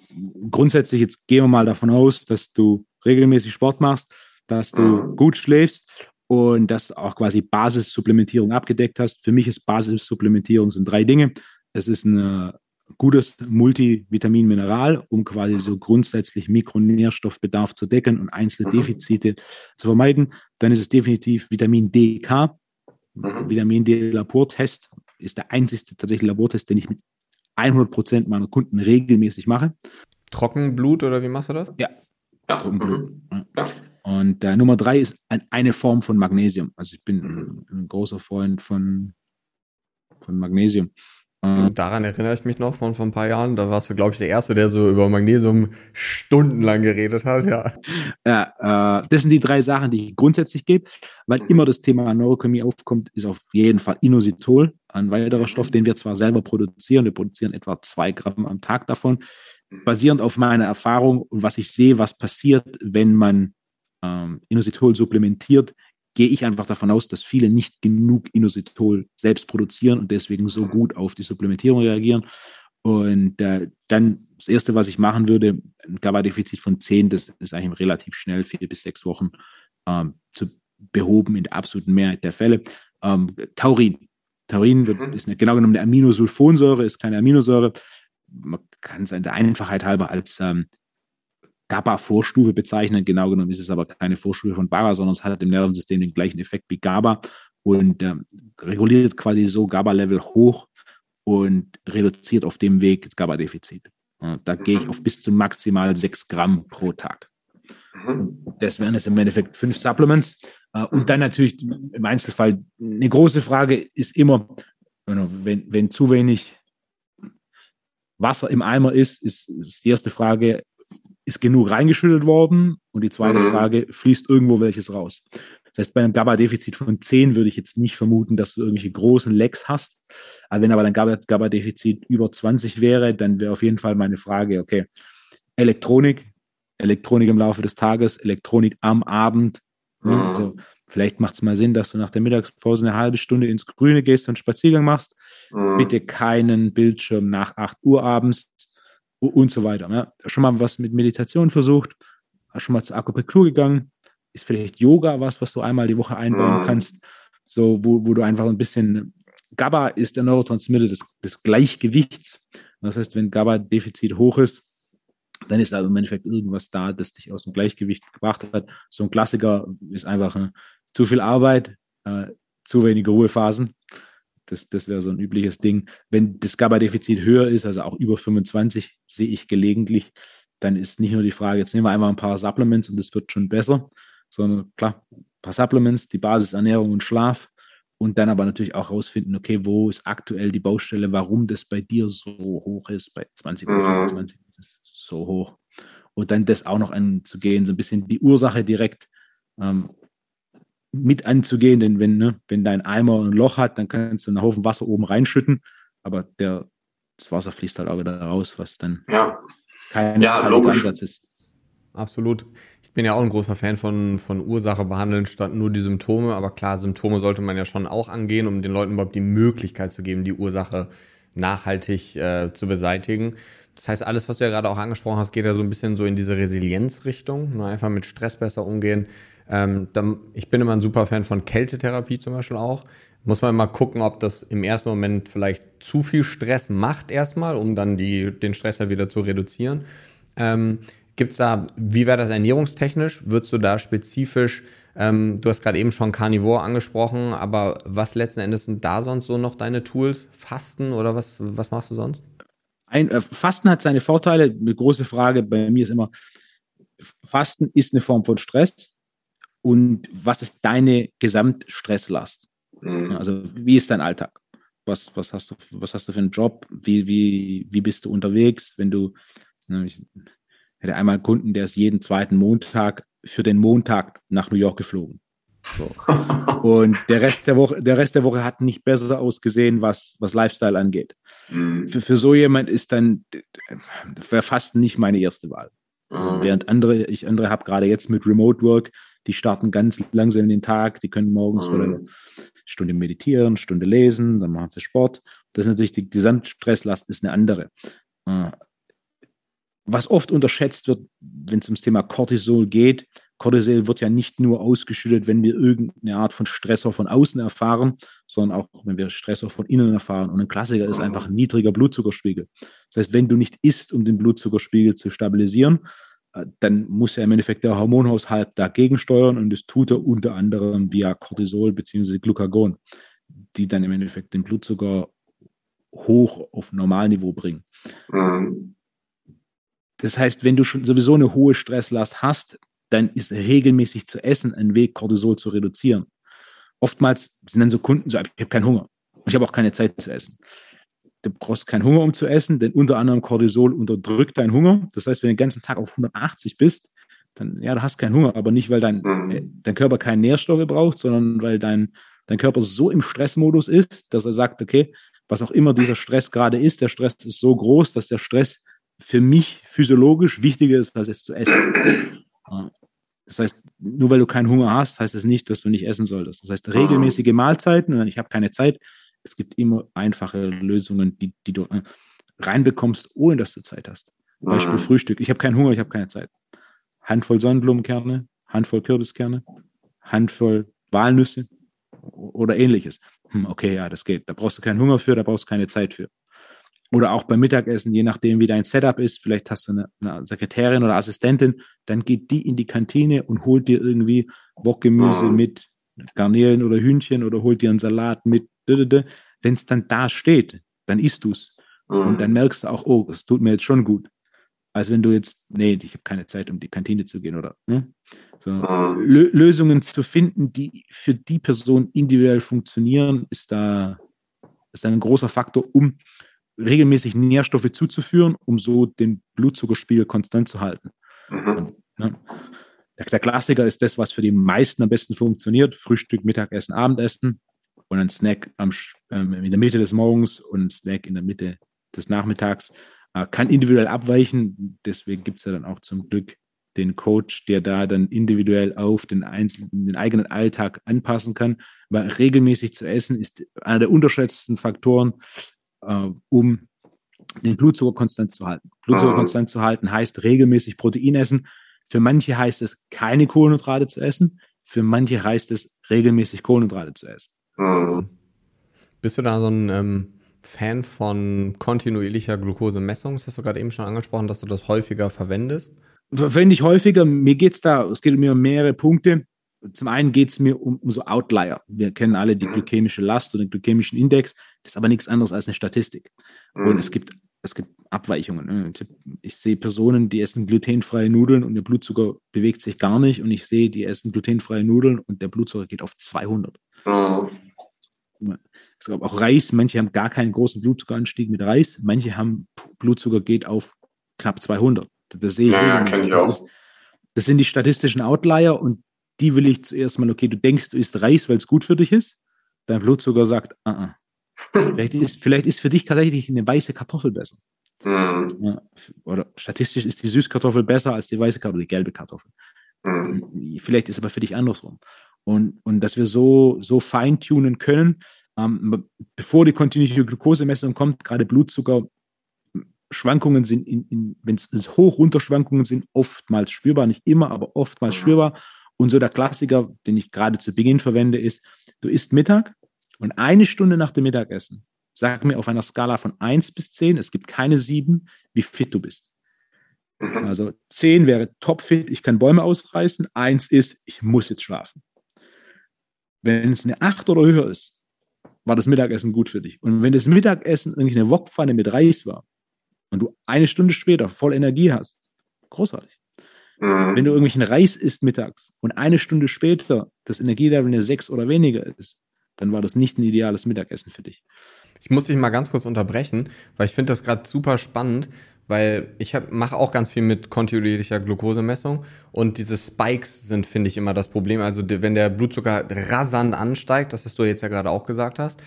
grundsätzlich, jetzt gehen wir mal davon aus, dass du regelmäßig Sport machst, dass du mhm. gut schläfst und dass du auch quasi Basissupplementierung abgedeckt hast. Für mich ist Basissupplementierung sind drei Dinge. Es ist eine gutes Multivitamin-Mineral, um quasi so grundsätzlich Mikronährstoffbedarf zu decken und einzelne. Defizite zu vermeiden. Dann ist es definitiv Vitamin DK. Mhm. Vitamin D-Labortest ist der einzigste tatsächlich Labortest, den ich mit 100 Prozent meiner Kunden regelmäßig mache. Trockenblut oder wie machst du das? Ja. ja. Trockenblut. Mhm. Ja. Und äh, Nummer drei ist ein, eine Form von Magnesium. Also ich bin mhm. ein, ein großer Freund von, von Magnesium. Mhm. Daran erinnere ich mich noch von, von ein paar Jahren. Da warst du, glaube ich, der Erste, der so über Magnesium stundenlang geredet hat, ja. Ja, äh, das sind die drei Sachen, die ich grundsätzlich gebe. Weil immer das Thema Neurochemie aufkommt, ist auf jeden Fall Inositol, ein weiterer Stoff, den wir zwar selber produzieren. Wir produzieren etwa zwei Gramm am Tag davon. Basierend auf meiner Erfahrung und was ich sehe, was passiert, wenn man ähm, Inositol supplementiert, gehe ich einfach davon aus, dass viele nicht genug Inositol selbst produzieren und deswegen so gut auf die Supplementierung reagieren. Und äh, dann das Erste, was ich machen würde, ein GABA-Defizit von 10, das ist eigentlich relativ schnell, vier bis sechs Wochen ähm, zu behoben in der absoluten Mehrheit der Fälle. Ähm, Taurin. Taurin wird, mhm. ist eine, genau genommen eine Aminosulfonsäure, ist keine Aminosäure. Man kann es in der Einfachheit halber als ähm, GABA-Vorstufe bezeichnen. Genau genommen ist es aber keine Vorstufe von GABA, sondern es hat im Nervensystem den gleichen Effekt wie GABA und ähm, reguliert quasi so GABA-Level hoch und reduziert auf dem Weg das GABA-Defizit. Da gehe ich auf bis zu maximal 6 Gramm pro Tag. Mhm. Das wären jetzt im Endeffekt fünf Supplements. Äh, und dann natürlich im Einzelfall eine große Frage ist immer, wenn, wenn zu wenig Wasser im Eimer ist, ist, ist die erste Frage, ist genug reingeschüttet worden? Und die zweite mhm. Frage, fließt irgendwo welches raus? Das heißt, bei einem GABA-Defizit von 10 würde ich jetzt nicht vermuten, dass du irgendwelche großen Lecks hast. Aber wenn aber dein GABA-Defizit über 20 wäre, dann wäre auf jeden Fall meine Frage, okay, Elektronik, Elektronik im Laufe des Tages, Elektronik am Abend. Ne? Mhm. Also, vielleicht macht es mal Sinn, dass du nach der Mittagspause eine halbe Stunde ins Grüne gehst und einen Spaziergang machst. Mhm. Bitte keinen Bildschirm nach 8 Uhr abends und so weiter. Ne? Schon mal was mit Meditation versucht, hast schon mal zur Akupunktur gegangen, ist vielleicht Yoga was, was du einmal die Woche einbauen mhm. kannst, so wo, wo du einfach ein bisschen GABA ist der Neurotransmitter des, des Gleichgewichts. Das heißt, wenn GABA-Defizit hoch ist, dann ist da im Endeffekt irgendwas da, das dich aus dem Gleichgewicht gebracht hat. So ein Klassiker ist einfach äh, zu viel Arbeit, äh, zu wenige Ruhephasen. Das, das wäre so ein übliches Ding. Wenn das GABA-Defizit höher ist, also auch über 25, sehe ich gelegentlich, dann ist nicht nur die Frage, jetzt nehmen wir einfach ein paar Supplements und es wird schon besser, sondern klar, ein paar Supplements, die Basisernährung und Schlaf und dann aber natürlich auch rausfinden, okay, wo ist aktuell die Baustelle, warum das bei dir so hoch ist, bei 20 oder 25 ist es so hoch. Und dann das auch noch anzugehen, so ein bisschen die Ursache direkt ähm, mit anzugehen, denn wenn, ne, wenn dein Eimer ein Loch hat, dann kannst du einen Haufen Wasser oben reinschütten, aber der, das Wasser fließt halt auch wieder raus, was dann ja. kein ja, Ansatz ist. Absolut. Ich bin ja auch ein großer Fan von, von Ursache behandeln statt nur die Symptome. Aber klar, Symptome sollte man ja schon auch angehen, um den Leuten überhaupt die Möglichkeit zu geben, die Ursache nachhaltig äh, zu beseitigen. Das heißt, alles, was du ja gerade auch angesprochen hast, geht ja so ein bisschen so in diese Resilienzrichtung. Ne? Einfach mit Stress besser umgehen. Ähm, dann, ich bin immer ein super Fan von Kältetherapie zum Beispiel auch. Muss man mal gucken, ob das im ersten Moment vielleicht zu viel Stress macht erstmal, um dann die, den Stress ja wieder zu reduzieren. Ähm, Gibt es da, wie wäre das ernährungstechnisch? Würdest du da spezifisch, ähm, du hast gerade eben schon Carnivore angesprochen, aber was letzten Endes sind da sonst so noch deine Tools? Fasten oder was, was machst du sonst? Ein, äh, Fasten hat seine Vorteile. Eine große Frage bei mir ist immer, Fasten ist eine Form von Stress und was ist deine Gesamtstresslast? Mhm. Also wie ist dein Alltag? Was, was, hast du, was hast du für einen Job? Wie, wie, wie bist du unterwegs? Wenn du, ne, ich hätte einmal einen Kunden, der ist jeden zweiten Montag für den Montag nach New York geflogen. So. Und der Rest der Woche, der Rest der Woche hat nicht besser ausgesehen, was, was Lifestyle angeht. Mhm. Für, für so jemand ist dann fast nicht meine erste Wahl. Mhm. Während andere, ich andere habe gerade jetzt mit Remote Work, die starten ganz langsam in den Tag, die können morgens mhm. eine Stunde meditieren, Stunde lesen, dann machen sie Sport. Das ist natürlich die Gesamtstresslast ist eine andere. Äh, was oft unterschätzt wird, wenn es ums Thema Cortisol geht, Cortisol wird ja nicht nur ausgeschüttet, wenn wir irgendeine Art von Stressor von außen erfahren, sondern auch, wenn wir Stressor von innen erfahren. Und ein Klassiker ist einfach ein niedriger Blutzuckerspiegel. Das heißt, wenn du nicht isst, um den Blutzuckerspiegel zu stabilisieren, dann muss er im Endeffekt der Hormonhaushalt dagegen steuern und das tut er unter anderem via Cortisol bzw. Glucagon, die dann im Endeffekt den Blutzucker hoch auf Normalniveau bringen. Mhm. Das heißt, wenn du schon sowieso eine hohe Stresslast hast, dann ist regelmäßig zu essen ein Weg, Cortisol zu reduzieren. Oftmals sind dann so Kunden so, ich habe keinen Hunger. Ich habe auch keine Zeit zu essen. Du brauchst keinen Hunger, um zu essen, denn unter anderem Cortisol unterdrückt deinen Hunger. Das heißt, wenn du den ganzen Tag auf 180 bist, dann, ja, du hast keinen Hunger, aber nicht, weil dein, mhm. äh, dein Körper keine Nährstoffe braucht, sondern weil dein, dein Körper so im Stressmodus ist, dass er sagt, okay, was auch immer dieser Stress gerade ist, der Stress ist so groß, dass der Stress für mich physiologisch wichtiger ist, als es zu essen. Das heißt, nur weil du keinen Hunger hast, heißt das nicht, dass du nicht essen solltest. Das heißt, regelmäßige Mahlzeiten, und ich habe keine Zeit, es gibt immer einfache Lösungen, die, die du äh, reinbekommst, ohne dass du Zeit hast. Beispiel Frühstück. Ich habe keinen Hunger, ich habe keine Zeit. Handvoll Sonnenblumenkerne, Handvoll Kürbiskerne, Handvoll Walnüsse oder ähnliches. Hm, okay, ja, das geht. Da brauchst du keinen Hunger für, da brauchst du keine Zeit für. Oder auch beim Mittagessen, je nachdem, wie dein Setup ist, vielleicht hast du eine, eine Sekretärin oder Assistentin, dann geht die in die Kantine und holt dir irgendwie Bockgemüse mhm. mit Garnelen oder Hühnchen oder holt dir einen Salat mit. Wenn es dann da steht, dann isst du es. Mhm. Und dann merkst du auch, oh, es tut mir jetzt schon gut. Als wenn du jetzt, nee, ich habe keine Zeit, um die Kantine zu gehen oder ne? so. Mhm. Lösungen zu finden, die für die Person individuell funktionieren, ist da ist ein großer Faktor, um regelmäßig Nährstoffe zuzuführen, um so den Blutzuckerspiegel konstant zu halten. Mhm. Und, ne, der, der, Klassiker ist das, was für die meisten am besten funktioniert: Frühstück, Mittagessen, Abendessen und ein Snack am, ähm, in der Mitte des Morgens und ein Snack in der Mitte des Nachmittags. Äh, kann individuell abweichen, deswegen gibt es ja dann auch zum Glück den Coach, der da dann individuell auf den, einzelnen, den eigenen Alltag anpassen kann. Weil regelmäßig zu essen ist einer der unterschätzten Faktoren, äh, um den Blutzucker konstant zu halten. Blutzucker mhm. konstant zu halten heißt regelmäßig Protein essen. Für manche heißt es, keine Kohlenhydrate zu essen. Für manche heißt es, regelmäßig Kohlenhydrate zu essen. Mhm. Bist du da so ein ähm, Fan von kontinuierlicher Glukosemessung? Das hast du gerade eben schon angesprochen, dass du das häufiger verwendest. Verwende ich häufiger. Mir geht es da, es geht mir um mehrere Punkte. Zum einen geht es mir um, um, so Outlier. Wir kennen alle die glykämische Last und den glykämischen Index. Das ist aber nichts anderes als eine Statistik. Mhm. Und es gibt, es gibt Abweichungen. Ne? Ich sehe Personen, die essen glutenfreie Nudeln und der Blutzucker bewegt sich gar nicht. Und ich sehe, die essen glutenfreie Nudeln und der Blutzucker geht auf 200. Mhm. Ich glaube auch Reis, manche haben gar keinen großen Blutzuckeranstieg mit Reis, manche haben Blutzucker geht auf knapp 200. Das sehe ich. Ja, das, ist, das sind die statistischen Outlier und die will ich zuerst mal, okay, du denkst, du isst Reis, weil es gut für dich ist. Dein Blutzucker sagt, uh -uh. vielleicht, ist, vielleicht ist für dich tatsächlich eine weiße Kartoffel besser. Mhm. Ja, oder statistisch ist die Süßkartoffel besser als die weiße Kartoffel, die gelbe Kartoffel. Mhm. Vielleicht ist aber für dich andersrum. Und, und dass wir so, so feintunen können, ähm, bevor die kontinuierliche Glukosemessung kommt, gerade Blutzucker, Schwankungen sind, in, in, wenn es hoch runter Schwankungen sind, oftmals spürbar, nicht immer, aber oftmals spürbar. Und so der Klassiker, den ich gerade zu Beginn verwende, ist, du isst Mittag und eine Stunde nach dem Mittagessen, sag mir auf einer Skala von 1 bis 10, es gibt keine 7, wie fit du bist. Mhm. Also 10 wäre topfit, ich kann Bäume ausreißen, 1 ist, ich muss jetzt schlafen. Wenn es eine 8 oder höher ist, war das Mittagessen gut für dich. Und wenn das Mittagessen irgendwie eine Wokpfanne mit Reis war und du eine Stunde später voll Energie hast, großartig. Mhm. Wenn du irgendwelchen Reis isst mittags und eine Stunde später das Energielevel eine 6 oder weniger ist, dann war das nicht ein ideales Mittagessen für dich. Ich muss dich mal ganz kurz unterbrechen, weil ich finde das gerade super spannend, weil ich mache auch ganz viel mit kontinuierlicher Glukosemessung und diese Spikes sind, finde ich, immer das Problem. Also wenn der Blutzucker rasant ansteigt, das was du jetzt ja gerade auch gesagt hast,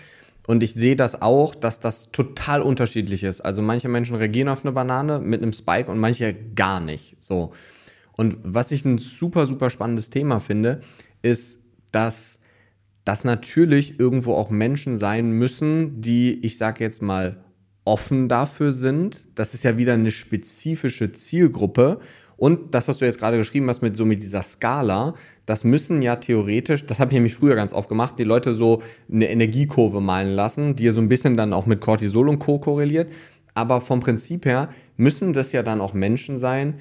und ich sehe das auch, dass das total unterschiedlich ist. Also manche Menschen reagieren auf eine Banane mit einem Spike und manche gar nicht. So. Und was ich ein super, super spannendes Thema finde, ist, dass das natürlich irgendwo auch Menschen sein müssen, die, ich sage jetzt mal, offen dafür sind. Das ist ja wieder eine spezifische Zielgruppe. Und das, was du jetzt gerade geschrieben hast mit so mit dieser Skala, das müssen ja theoretisch, das habe ich nämlich früher ganz oft gemacht, die Leute so eine Energiekurve malen lassen, die ja so ein bisschen dann auch mit Cortisol und Co. korreliert. Aber vom Prinzip her müssen das ja dann auch Menschen sein,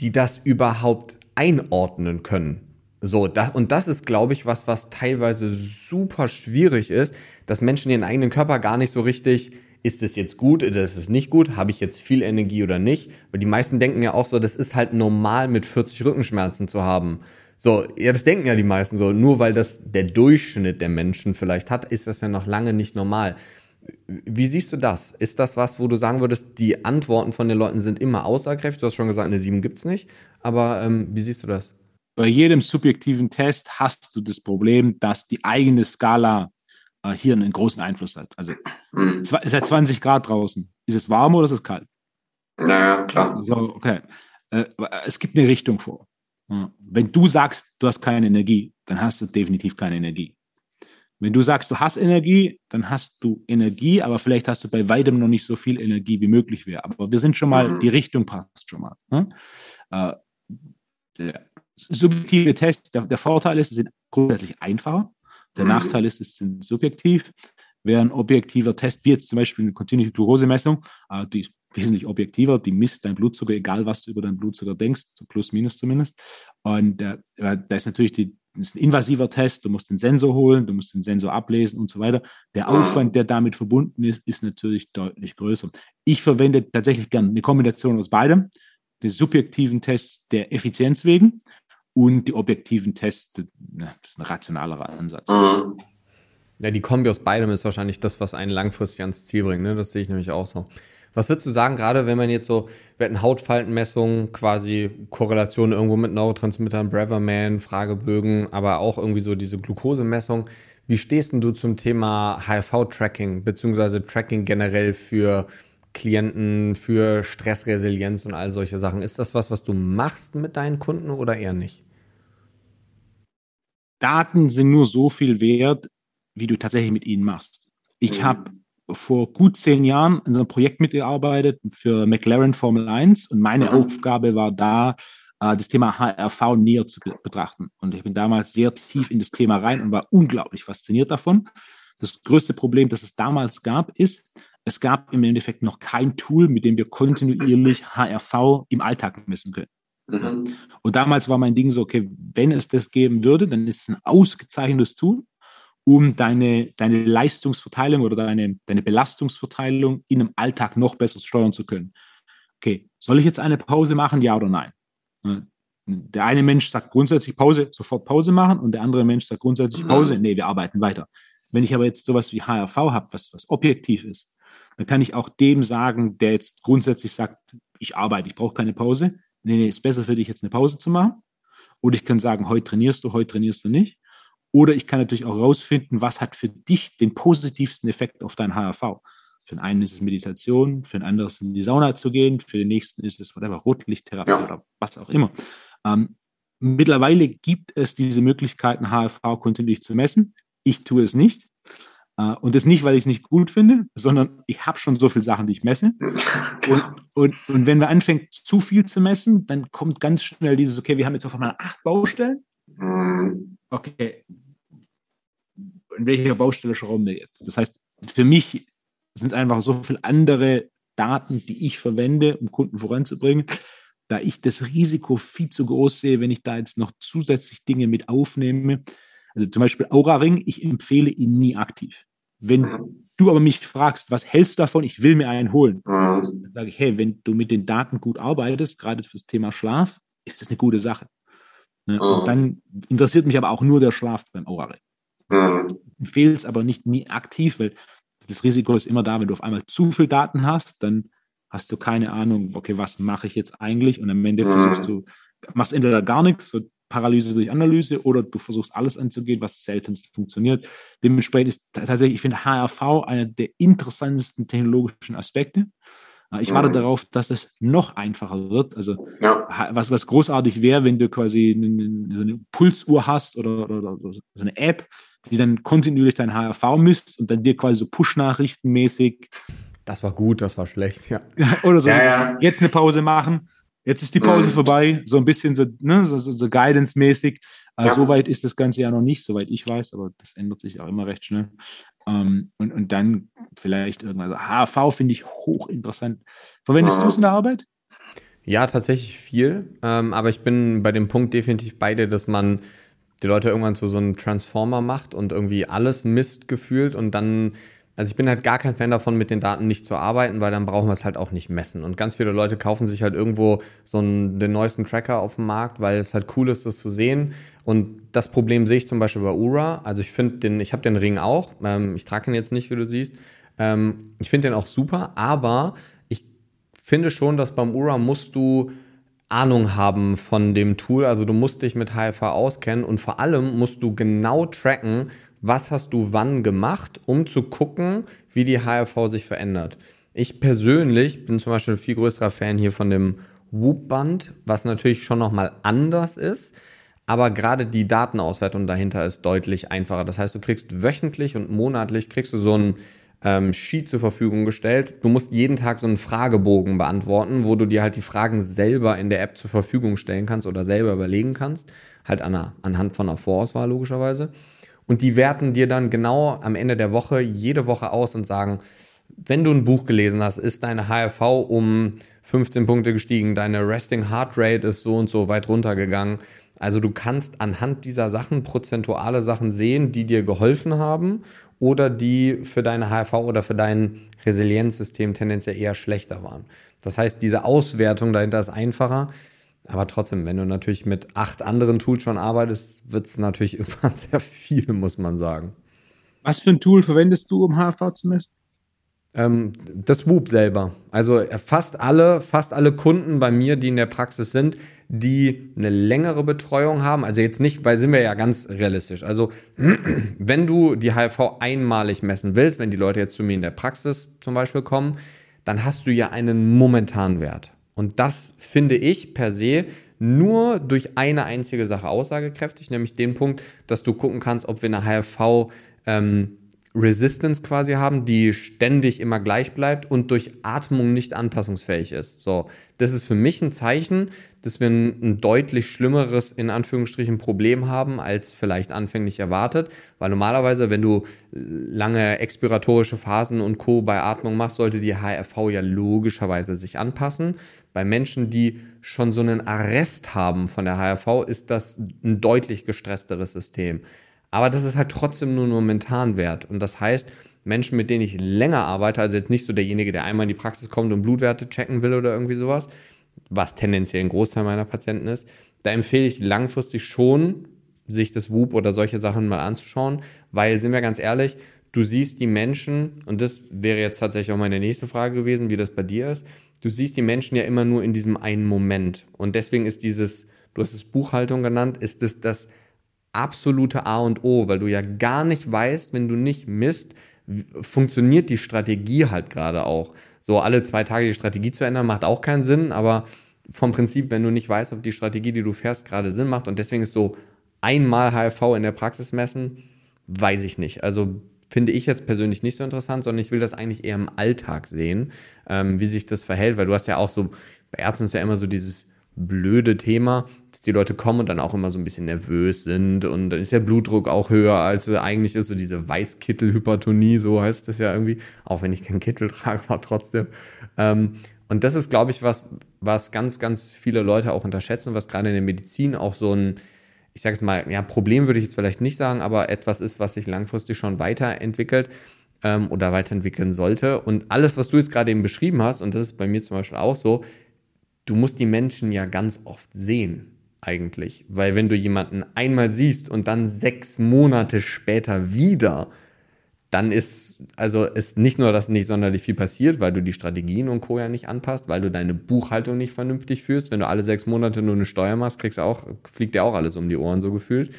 die das überhaupt einordnen können. So, da, und das ist, glaube ich, was, was teilweise super schwierig ist, dass Menschen ihren eigenen Körper gar nicht so richtig, ist es jetzt gut oder ist es nicht gut, habe ich jetzt viel Energie oder nicht? Weil die meisten denken ja auch so, das ist halt normal mit 40 Rückenschmerzen zu haben. So, ja, das denken ja die meisten so. Nur weil das der Durchschnitt der Menschen vielleicht hat, ist das ja noch lange nicht normal. Wie siehst du das? Ist das was, wo du sagen würdest, die Antworten von den Leuten sind immer aussagekräftig? Du hast schon gesagt, eine 7 gibt es nicht. Aber ähm, wie siehst du das? Bei jedem subjektiven Test hast du das Problem, dass die eigene Skala äh, hier einen großen Einfluss hat. Also mhm. es ist ja 20 Grad draußen. Ist es warm oder ist es kalt? Naja, klar. So, okay. Äh, es gibt eine Richtung vor. Wenn du sagst, du hast keine Energie, dann hast du definitiv keine Energie. Wenn du sagst, du hast Energie, dann hast du Energie, aber vielleicht hast du bei weitem noch nicht so viel Energie, wie möglich wäre. Aber wir sind schon mal, mhm. die Richtung passt schon mal. Ne? Äh, der subjektive Tests, der, der, Vorteil ist, sie sind grundsätzlich einfacher. Der. Nachteil ist, es sind subjektiv. Während ein objektiver Test, wie jetzt zum Beispiel eine kontinuierliche Glukosemessung, äh, die ist wesentlich objektiver, die misst deinen Blutzucker, egal was du über deinen Blutzucker denkst, so plus minus zumindest. Und äh, da ist natürlich die, ist ein invasiver Test, du musst den Sensor holen, du musst den Sensor ablesen und so weiter. Der Aufwand, der damit verbunden ist, ist natürlich deutlich größer. Ich verwende tatsächlich gerne eine Kombination aus beidem. Den subjektiven Test der Effizienz wegen und die objektiven Tests, das ist ein rationalerer Ansatz. Mhm. Ja, die Kombi aus beidem ist wahrscheinlich das, was einen langfristig ans Ziel bringt. Ne? Das sehe ich nämlich auch so. Was würdest du sagen, gerade wenn man jetzt so, wir hatten Hautfaltenmessungen, quasi Korrelation irgendwo mit Neurotransmittern, Braverman, Fragebögen, aber auch irgendwie so diese Glukosemessung. Wie stehst denn du zum Thema HIV-Tracking, beziehungsweise Tracking generell für Klienten, für Stressresilienz und all solche Sachen? Ist das was, was du machst mit deinen Kunden oder eher nicht? Daten sind nur so viel wert, wie du tatsächlich mit ihnen machst. Ich mhm. habe vor gut zehn Jahren in so einem Projekt mitgearbeitet für McLaren Formel 1 und meine mhm. Aufgabe war da, äh, das Thema HRV näher zu betrachten. Und ich bin damals sehr tief in das Thema rein und war unglaublich fasziniert davon. Das größte Problem, das es damals gab, ist, es gab im Endeffekt noch kein Tool, mit dem wir kontinuierlich HRV im Alltag messen können. Mhm. Und damals war mein Ding so, okay, wenn es das geben würde, dann ist es ein ausgezeichnetes Tool um deine, deine Leistungsverteilung oder deine, deine Belastungsverteilung in einem Alltag noch besser steuern zu können. Okay, soll ich jetzt eine Pause machen, ja oder nein? Der eine Mensch sagt grundsätzlich Pause, sofort Pause machen und der andere Mensch sagt grundsätzlich Pause, nee, wir arbeiten weiter. Wenn ich aber jetzt sowas wie HRV habe, was, was objektiv ist, dann kann ich auch dem sagen, der jetzt grundsätzlich sagt, ich arbeite, ich brauche keine Pause. Nee, nee, ist besser für dich jetzt eine Pause zu machen. Oder ich kann sagen, heute trainierst du, heute trainierst du nicht. Oder ich kann natürlich auch herausfinden, was hat für dich den positivsten Effekt auf dein HRV. Für den einen ist es Meditation, für den anderen ist es in die Sauna zu gehen, für den nächsten ist es whatever, Rotlichttherapie ja. oder was auch immer. Ähm, mittlerweile gibt es diese Möglichkeiten, HRV kontinuierlich zu messen. Ich tue es nicht. Uh, und das nicht, weil ich es nicht gut finde, sondern ich habe schon so viele Sachen, die ich messe. Und, und, und wenn wir anfangen, zu viel zu messen, dann kommt ganz schnell dieses, okay, wir haben jetzt auf einmal acht Baustellen. Mhm. Okay, in welcher Baustelle schrauben wir jetzt? Das heißt, für mich sind einfach so viele andere Daten, die ich verwende, um Kunden voranzubringen, da ich das Risiko viel zu groß sehe, wenn ich da jetzt noch zusätzlich Dinge mit aufnehme. Also zum Beispiel Aura Ring, ich empfehle ihn nie aktiv. Wenn mhm. du aber mich fragst, was hältst du davon, ich will mir einen holen, mhm. dann sage ich, hey, wenn du mit den Daten gut arbeitest, gerade fürs Thema Schlaf, ist das eine gute Sache. Ne? Und mhm. dann interessiert mich aber auch nur der Schlaf beim Aura Ring. Mhm. Empfehle es aber nicht nie aktiv, weil das Risiko ist immer da, wenn du auf einmal zu viel Daten hast, dann hast du keine Ahnung, okay, was mache ich jetzt eigentlich? Und am Ende mhm. versuchst du, machst entweder gar nichts, so Paralyse durch Analyse, oder du versuchst alles anzugehen, was seltenst funktioniert. Dementsprechend ist tatsächlich, ich finde HRV einer der interessantesten technologischen Aspekte. Äh, ich warte mhm. darauf, dass es noch einfacher wird. Also ja. was, was großartig wäre, wenn du quasi eine, eine Pulsuhr hast oder, oder, oder, so eine App, die dann kontinuierlich dein HRV misst und dann dir quasi so Push-Nachrichten mäßig. Das war gut, das war schlecht, ja. Oder so, ja, ja. jetzt eine Pause machen, jetzt ist die Pause mhm. vorbei, so ein bisschen so, ne, so, so, so Guidance-mäßig. Also ja. Soweit ist das Ganze ja noch nicht, soweit ich weiß, aber das ändert sich auch immer recht schnell. Ähm, und, und dann vielleicht irgendwann, also HRV finde ich hochinteressant. Verwendest du es in der Arbeit? Ja, tatsächlich viel. Ähm, aber ich bin bei dem Punkt definitiv bei dir, dass man die Leute irgendwann zu so einem Transformer macht und irgendwie alles misst gefühlt und dann, also ich bin halt gar kein Fan davon, mit den Daten nicht zu arbeiten, weil dann brauchen wir es halt auch nicht messen. Und ganz viele Leute kaufen sich halt irgendwo so einen, den neuesten Tracker auf dem Markt, weil es halt cool ist, das zu sehen. Und das Problem sehe ich zum Beispiel bei Ura. Also ich finde den, ich habe den Ring auch. Ähm, ich trage ihn jetzt nicht, wie du siehst. Ähm, ich finde den auch super, aber ich finde schon, dass beim Ura musst du Ahnung haben von dem Tool. Also du musst dich mit HIV auskennen und vor allem musst du genau tracken, was hast du wann gemacht, um zu gucken, wie die HIV sich verändert. Ich persönlich bin zum Beispiel ein viel größerer Fan hier von dem Whoop-Band, was natürlich schon nochmal anders ist. Aber gerade die Datenauswertung dahinter ist deutlich einfacher. Das heißt, du kriegst wöchentlich und monatlich kriegst du so ein ähm, Sheet zur Verfügung gestellt. Du musst jeden Tag so einen Fragebogen beantworten, wo du dir halt die Fragen selber in der App zur Verfügung stellen kannst oder selber überlegen kannst. Halt an einer, anhand von einer Vorauswahl logischerweise. Und die werten dir dann genau am Ende der Woche jede Woche aus und sagen, wenn du ein Buch gelesen hast, ist deine HRV um 15 Punkte gestiegen, deine Resting Heart Rate ist so und so weit runtergegangen. Also du kannst anhand dieser Sachen prozentuale Sachen sehen, die dir geholfen haben oder die für deine HRV oder für dein Resilienzsystem tendenziell eher schlechter waren. Das heißt, diese Auswertung dahinter ist einfacher. Aber trotzdem, wenn du natürlich mit acht anderen Tools schon arbeitest, wird es natürlich irgendwann sehr viel, muss man sagen. Was für ein Tool verwendest du, um HRV zu messen? Ähm, das Whoop selber. Also fast alle, fast alle Kunden bei mir, die in der Praxis sind, die eine längere Betreuung haben, also jetzt nicht, weil sind wir ja ganz realistisch. Also wenn du die HIV einmalig messen willst, wenn die Leute jetzt zu mir in der Praxis zum Beispiel kommen, dann hast du ja einen momentanen Wert. Und das finde ich per se nur durch eine einzige Sache aussagekräftig, nämlich den Punkt, dass du gucken kannst, ob wir eine HIV ähm, Resistance quasi haben, die ständig immer gleich bleibt und durch Atmung nicht anpassungsfähig ist. So, das ist für mich ein Zeichen, dass wir ein, ein, deutlich schlimmeres, in Anführungsstrichen, Problem haben, als vielleicht anfänglich erwartet. Weil normalerweise, wenn du lange expiratorische Phasen und Co. bei Atmung machst, sollte die HRV ja logischerweise sich anpassen. Bei Menschen, die schon so einen Arrest haben von der HRV, ist das ein deutlich gestressteres System. Aber das ist halt trotzdem nur momentan Wert. Und das heißt, Menschen, mit denen ich länger arbeite, also jetzt nicht so derjenige, der einmal in die Praxis kommt und Blutwerte checken will oder irgendwie sowas, was tendenziell ein Großteil meiner Patienten ist, da empfehle ich langfristig schon, sich das WUP oder solche Sachen mal anzuschauen, weil, sind wir ganz ehrlich, du siehst die Menschen, und das wäre jetzt tatsächlich auch meine nächste Frage gewesen, wie das bei dir ist, du siehst die Menschen ja immer nur in diesem einen Moment. Und deswegen ist dieses, du hast es Buchhaltung genannt, ist es das, absolute A und O, weil du ja gar nicht weißt, wenn du nicht misst, funktioniert die Strategie halt gerade auch. So alle zwei Tage die Strategie zu ändern, macht auch keinen Sinn, aber vom Prinzip, wenn du nicht weißt, ob die Strategie, die du fährst, gerade Sinn macht und deswegen ist so einmal HFV in der Praxis messen, weiß ich nicht. Also finde ich jetzt persönlich nicht so interessant, sondern ich will das eigentlich eher im Alltag sehen, ähm, wie sich das verhält, weil du hast ja auch so, bei Ärzten ist ja immer so dieses blöde Thema, dass die Leute kommen und dann auch immer so ein bisschen nervös sind und dann ist der Blutdruck auch höher, als er eigentlich ist, so diese Weißkittelhypertonie, so heißt das ja irgendwie, auch wenn ich keinen Kittel trage, aber trotzdem. Ähm, und das ist, glaube ich, was, was ganz, ganz viele Leute auch unterschätzen, was gerade in der Medizin auch so ein, ich sage es mal, ja, Problem würde ich jetzt vielleicht nicht sagen, aber etwas ist, was sich langfristig schon weiterentwickelt ähm, oder weiterentwickeln sollte. Und alles, was du jetzt gerade eben beschrieben hast, und das ist bei mir zum Beispiel auch so, du musst die Menschen ja ganz oft sehen, eigentlich. Weil wenn du jemanden einmal siehst und dann sechs Monate später wieder, dann ist, also ist nicht nur, dass nicht sonderlich viel passiert, weil du die Strategien und Co. ja nicht anpasst, weil du deine Buchhaltung nicht vernünftig führst. Wenn du alle sechs Monate nur eine Steuer machst, kriegst auch, fliegt dir auch alles um die Ohren so gefühlt.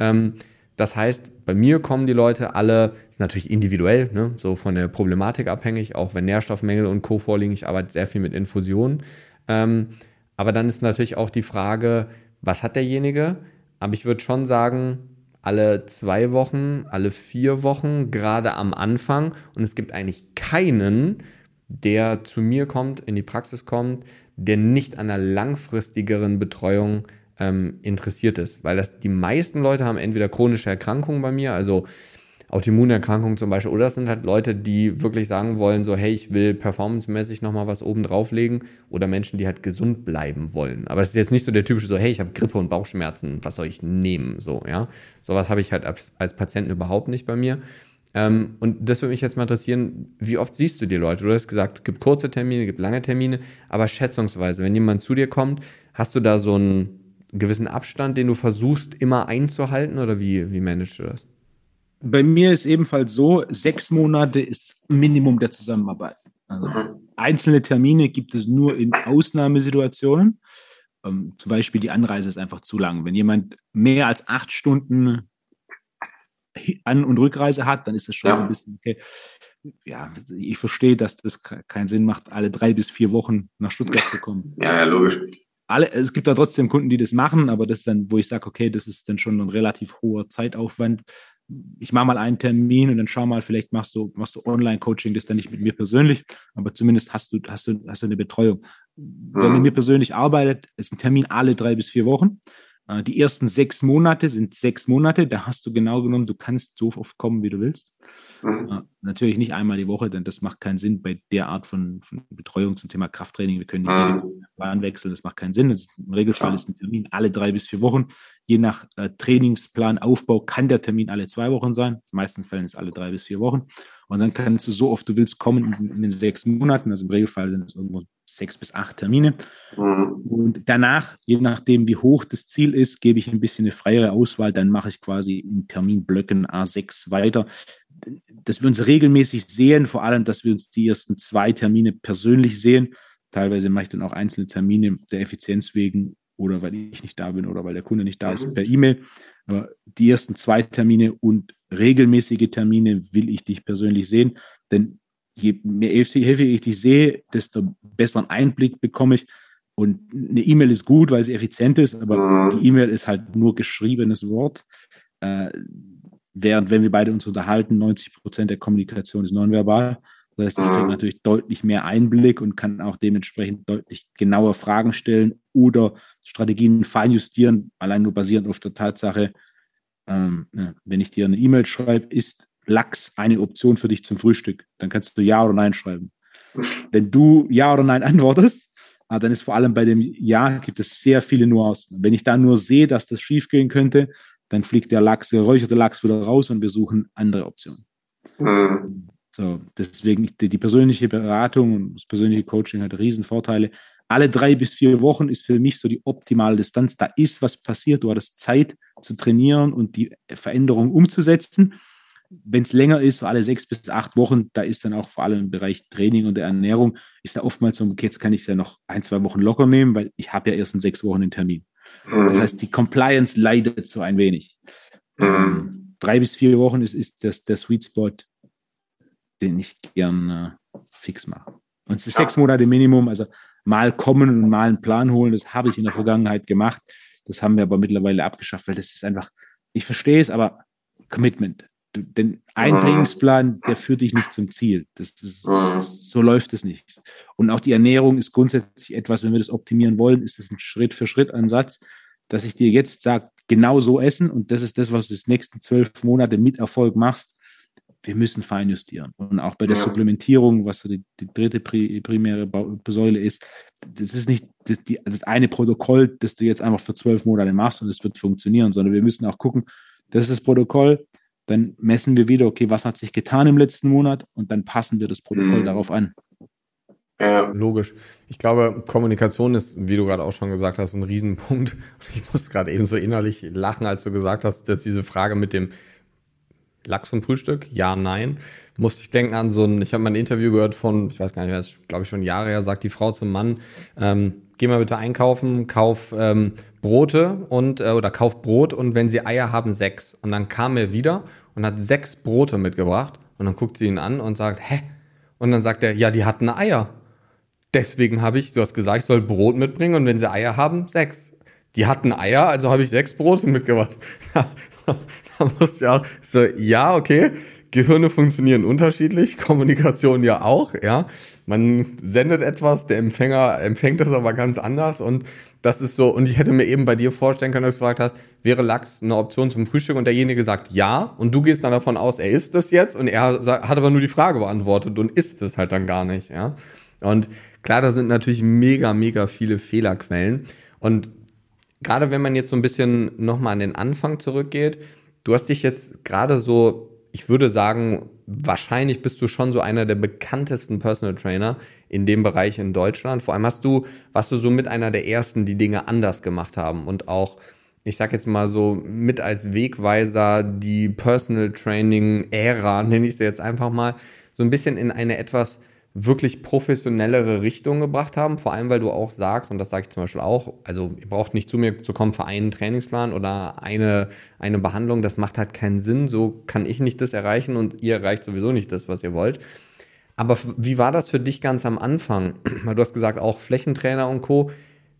Ähm, das heißt, bei mir kommen die Leute alle, ist natürlich individuell, ne, so von der Problematik abhängig, auch wenn Nährstoffmängel und Co. vorliegen. Ich arbeite sehr viel mit Infusionen. Ähm, aber dann ist natürlich auch die Frage, was hat derjenige? Aber ich würde schon sagen, alle zwei Wochen, alle vier Wochen, gerade am Anfang. Und es gibt eigentlich keinen, der zu mir kommt, in die Praxis kommt, der nicht an einer langfristigeren Betreuung ähm, interessiert ist. Weil das die meisten Leute haben entweder chronische Erkrankungen bei mir, also Autoimmunerkrankungen zum Beispiel. Oder das sind halt Leute, die wirklich sagen wollen, so, hey, ich will performancemäßig nochmal was oben drauflegen. Oder Menschen, die halt gesund bleiben wollen. Aber es ist jetzt nicht so der typische, so, hey, ich habe Grippe und Bauchschmerzen, was soll ich nehmen? So, ja. Sowas habe ich halt als, als Patienten überhaupt nicht bei mir. Ähm, und das würde mich jetzt mal interessieren, wie oft siehst du die Leute? Du hast gesagt, es gibt kurze Termine, es gibt lange Termine, aber schätzungsweise, wenn jemand zu dir kommt, hast du da so einen gewissen Abstand, den du versuchst immer einzuhalten oder wie, wie managst du das? Bei mir ist ebenfalls so, sechs Monate ist das Minimum der Zusammenarbeit. Also mhm. einzelne Termine gibt es nur in Ausnahmesituationen. Ähm, zum Beispiel die Anreise ist einfach zu lang. Wenn jemand mehr als acht Stunden An- und Rückreise hat, dann ist das schon ja. ein bisschen okay. ja, ich verstehe, dass das keinen Sinn macht, alle drei bis vier Wochen nach Stuttgart zu kommen. Ja, ja, logisch. Alle, es gibt da trotzdem Kunden, die das machen, aber das ist dann, wo ich sage, okay, das ist dann schon ein relativ hoher Zeitaufwand. Ich mache mal einen Termin und dann schau mal, vielleicht machst du, machst du Online-Coaching, das dann nicht mit mir persönlich, aber zumindest hast du, hast du, hast du eine Betreuung. Wer mit mhm. mir persönlich arbeitet, ist ein Termin alle drei bis vier Wochen. Äh, die ersten sechs Monate sind sechs Monate, da hast du genau genommen, du kannst so oft kommen, wie du willst. Mhm. Natürlich nicht einmal die Woche, denn das macht keinen Sinn bei der Art von, von Betreuung zum Thema Krafttraining. Wir können nicht mhm. Bahn wechseln, das macht keinen Sinn. Ist, Im Regelfall ist ein Termin alle drei bis vier Wochen. Je nach äh, Trainingsplan, Aufbau kann der Termin alle zwei Wochen sein. In den meisten Fällen ist alle drei bis vier Wochen. Und dann kannst du so oft du willst kommen in, in den sechs Monaten. Also im Regelfall sind es irgendwo sechs bis acht Termine. Mhm. Und danach, je nachdem, wie hoch das Ziel ist, gebe ich ein bisschen eine freiere Auswahl. Dann mache ich quasi in Terminblöcken A6 weiter. Dass wir uns regelmäßig sehen, vor allem, dass wir uns die ersten zwei Termine persönlich sehen. Teilweise mache ich dann auch einzelne Termine der Effizienz wegen oder weil ich nicht da bin oder weil der Kunde nicht da ist mhm. per E-Mail. Aber die ersten zwei Termine und regelmäßige Termine will ich dich persönlich sehen, denn je mehr Hilfe ich dich sehe, desto besseren Einblick bekomme ich. Und eine E-Mail ist gut, weil sie effizient ist, aber mhm. die E-Mail ist halt nur geschriebenes Wort. Äh, während, wenn wir beide uns unterhalten, 90 Prozent der Kommunikation ist nonverbal. Das heißt, ich kriege mhm. natürlich deutlich mehr Einblick und kann auch dementsprechend deutlich genauer Fragen stellen oder Strategien feinjustieren, allein nur basierend auf der Tatsache, ähm, wenn ich dir eine E-Mail schreibe, ist Lachs eine Option für dich zum Frühstück. Dann kannst du Ja oder Nein schreiben. Wenn du Ja oder Nein antwortest, ah, dann ist vor allem bei dem Ja gibt es sehr viele Nuancen. Wenn ich da nur sehe, dass das schief gehen könnte, dann fliegt der Lachs, der räucherte Lachs wieder raus und wir suchen andere Optionen. Mhm. So, deswegen die, die, persönliche Beratung und das persönliche Coaching hat Riesenvorteile. Alle drei bis vier Wochen ist für mich so die optimale Distanz. Da ist was passiert. Du hattest Zeit zu trainieren und die Veränderung umzusetzen wenn es länger ist, so alle sechs bis acht Wochen, da ist dann auch vor allem im Bereich Training und der Ernährung, ist da oftmals so, okay, jetzt kann ich es ja noch ein, zwei Wochen locker nehmen, weil ich habe ja erst in sechs Wochen den Termin. Mhm. Das heißt, die Compliance leidet so ein wenig. Mhm. Ähm, drei bis vier Wochen ist, ist das der Sweet Spot, den ich gern äh, fix mache. Und es ist ja. sechs Monate Minimum, also mal kommen und mal einen Plan holen, das habe ich in der Vergangenheit gemacht. Das haben wir aber mittlerweile abgeschafft, weil das ist einfach, ich verstehe es, aber Commitment. Du, denn ein mhm. Trainingsplan, der führt dich nicht zum Ziel. Das, das, mhm. das, so läuft es nicht. Und auch die Ernährung ist grundsätzlich etwas, wenn wir das optimieren wollen, ist das ein Schritt-für-Schritt-Ansatz, dass ich dir jetzt sage, genau so essen und das ist das, was du die nächsten zwölf Monate mit Erfolg machst. Wir müssen feinjustieren. Und auch bei der. Supplementierung, was so die, die dritte primäre Säule ist, das ist nicht das, die, das eine Protokoll, das du jetzt einfach für zwölf Monate machst und es wird funktionieren, sondern wir müssen auch gucken, das ist das Protokoll, dann messen wir wieder, okay, was hat sich getan im letzten Monat und dann passen wir das Protokoll mhm. darauf an. Ja. Logisch. Ich glaube, Kommunikation ist, wie du gerade auch schon gesagt hast, ein Riesenpunkt. Ich musste gerade eben so innerlich lachen, als du gesagt hast, dass diese Frage mit dem Lachs und Frühstück, ja, nein, musste ich denken an so ein, ich habe mal ein Interview gehört von, ich weiß gar nicht, das ist glaube ich schon Jahre her, sagt die Frau zum Mann, ähm, geh mal bitte einkaufen, kauf ähm, Brote und äh, oder kauf Brot und wenn sie Eier haben, sechs. Und dann kam er wieder und hat sechs Brote mitgebracht und dann guckt sie ihn an und sagt, hä? Und dann sagt er, ja, die hatten Eier. Deswegen habe ich, du hast gesagt, ich soll Brot mitbringen und wenn sie Eier haben, sechs. Die hatten Eier, also habe ich sechs Brote mitgebracht. da muss ja auch so, ja, okay. Gehirne funktionieren unterschiedlich, Kommunikation ja auch, ja. Man sendet etwas, der Empfänger empfängt das aber ganz anders und das ist so, und ich hätte mir eben bei dir vorstellen können, dass du gefragt hast, wäre Lachs eine Option zum Frühstück? Und derjenige sagt ja. Und du gehst dann davon aus, er isst das jetzt? Und er hat aber nur die Frage beantwortet und isst es halt dann gar nicht, ja. Und klar, da sind natürlich mega, mega viele Fehlerquellen. Und gerade wenn man jetzt so ein bisschen nochmal an den Anfang zurückgeht, du hast dich jetzt gerade so ich würde sagen, wahrscheinlich bist du schon so einer der bekanntesten Personal Trainer in dem Bereich in Deutschland. Vor allem hast du, warst du so mit einer der ersten, die Dinge anders gemacht haben und auch, ich sag jetzt mal so, mit als Wegweiser die Personal Training Ära, nenne ich sie jetzt einfach mal, so ein bisschen in eine etwas wirklich professionellere Richtung gebracht haben. Vor allem, weil du auch sagst, und das sage ich zum Beispiel auch, also ihr braucht nicht zu mir zu kommen für einen Trainingsplan oder eine, eine Behandlung. Das macht halt keinen Sinn. So kann ich nicht das erreichen und ihr erreicht sowieso nicht das, was ihr wollt. Aber wie war das für dich ganz am Anfang? Weil du hast gesagt, auch Flächentrainer und Co.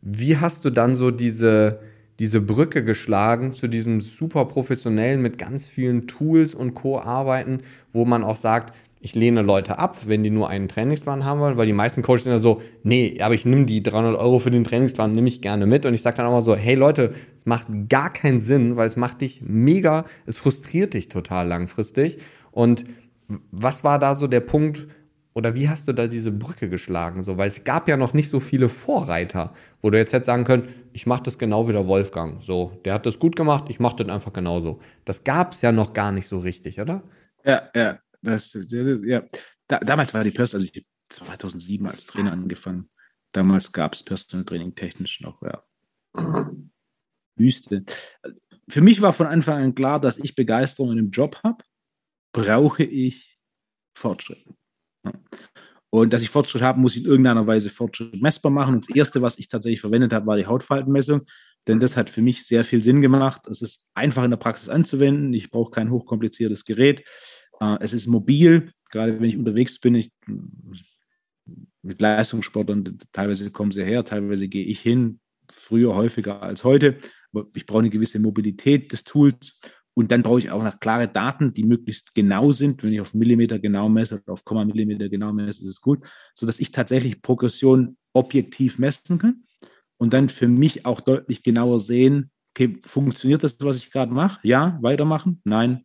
Wie hast du dann so diese, diese Brücke geschlagen zu diesem super professionellen mit ganz vielen Tools und Co. arbeiten, wo man auch sagt, ich lehne Leute ab, wenn die nur einen Trainingsplan haben wollen, weil die meisten Coaches sind ja so, nee, aber ich nehme die 300 Euro für den Trainingsplan, nehme ich gerne mit. Und ich sage dann auch mal so, hey Leute, es macht gar keinen Sinn, weil es macht dich mega, es frustriert dich total langfristig. Und was war da so der Punkt, oder wie hast du da diese Brücke geschlagen? So, weil es gab ja noch nicht so viele Vorreiter, wo du jetzt hättest sagen können, ich mache das genau wie der Wolfgang. So, der hat das gut gemacht, ich mache das einfach genauso. Das gab es ja noch gar nicht so richtig, oder? Ja, ja. Das, ja. Da, damals war die Personal, also ich 2007 als Trainer angefangen. Damals gab es Personal Training technisch noch, ja. Wüste. Für mich war von Anfang an klar, dass ich Begeisterung in dem Job habe, brauche ich Fortschritt. Und dass ich Fortschritt habe, muss ich in irgendeiner Weise Fortschritt messbar machen. Und das Erste, was ich tatsächlich verwendet habe, war die Hautfaltenmessung. Denn das hat für mich sehr viel Sinn gemacht. Es ist einfach in der Praxis anzuwenden. Ich brauche kein hochkompliziertes Gerät. Äh, es ist mobil, gerade wenn ich unterwegs bin. Ich, mit Leistungssportlern, teilweise kommen sie her, teilweise gehe ich hin, früher häufiger als heute. Aber ich brauche eine gewisse Mobilität des Tools. Und dann brauche ich auch noch klare Daten, die möglichst genau sind. Wenn ich auf Millimeter genau messe oder auf Komma Millimeter genau messe, ist es gut, sodass ich tatsächlich Progression objektiv messen kann und dann für mich auch deutlich genauer sehen, okay, funktioniert das, was ich gerade mache? Ja, weitermachen? Nein,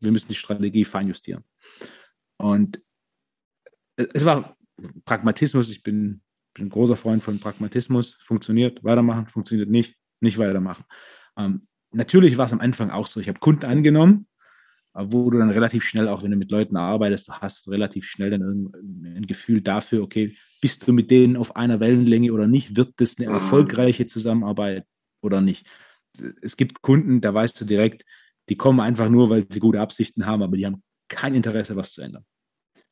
wir müssen die Strategie feinjustieren. Und es war Pragmatismus. Ich bin, bin ein großer Freund von Pragmatismus. Funktioniert, weitermachen, funktioniert nicht, nicht weitermachen. Ähm, natürlich war es am Anfang auch so. Ich habe Kunden angenommen, wo du dann relativ schnell, auch wenn du mit Leuten arbeitest, du hast relativ schnell dann ein Gefühl dafür, okay, bist du mit denen auf einer Wellenlänge oder nicht? Wird das eine erfolgreiche Zusammenarbeit oder nicht? Es gibt Kunden, da weißt du direkt, die kommen einfach nur, weil sie gute Absichten haben, aber die haben kein Interesse, was zu ändern.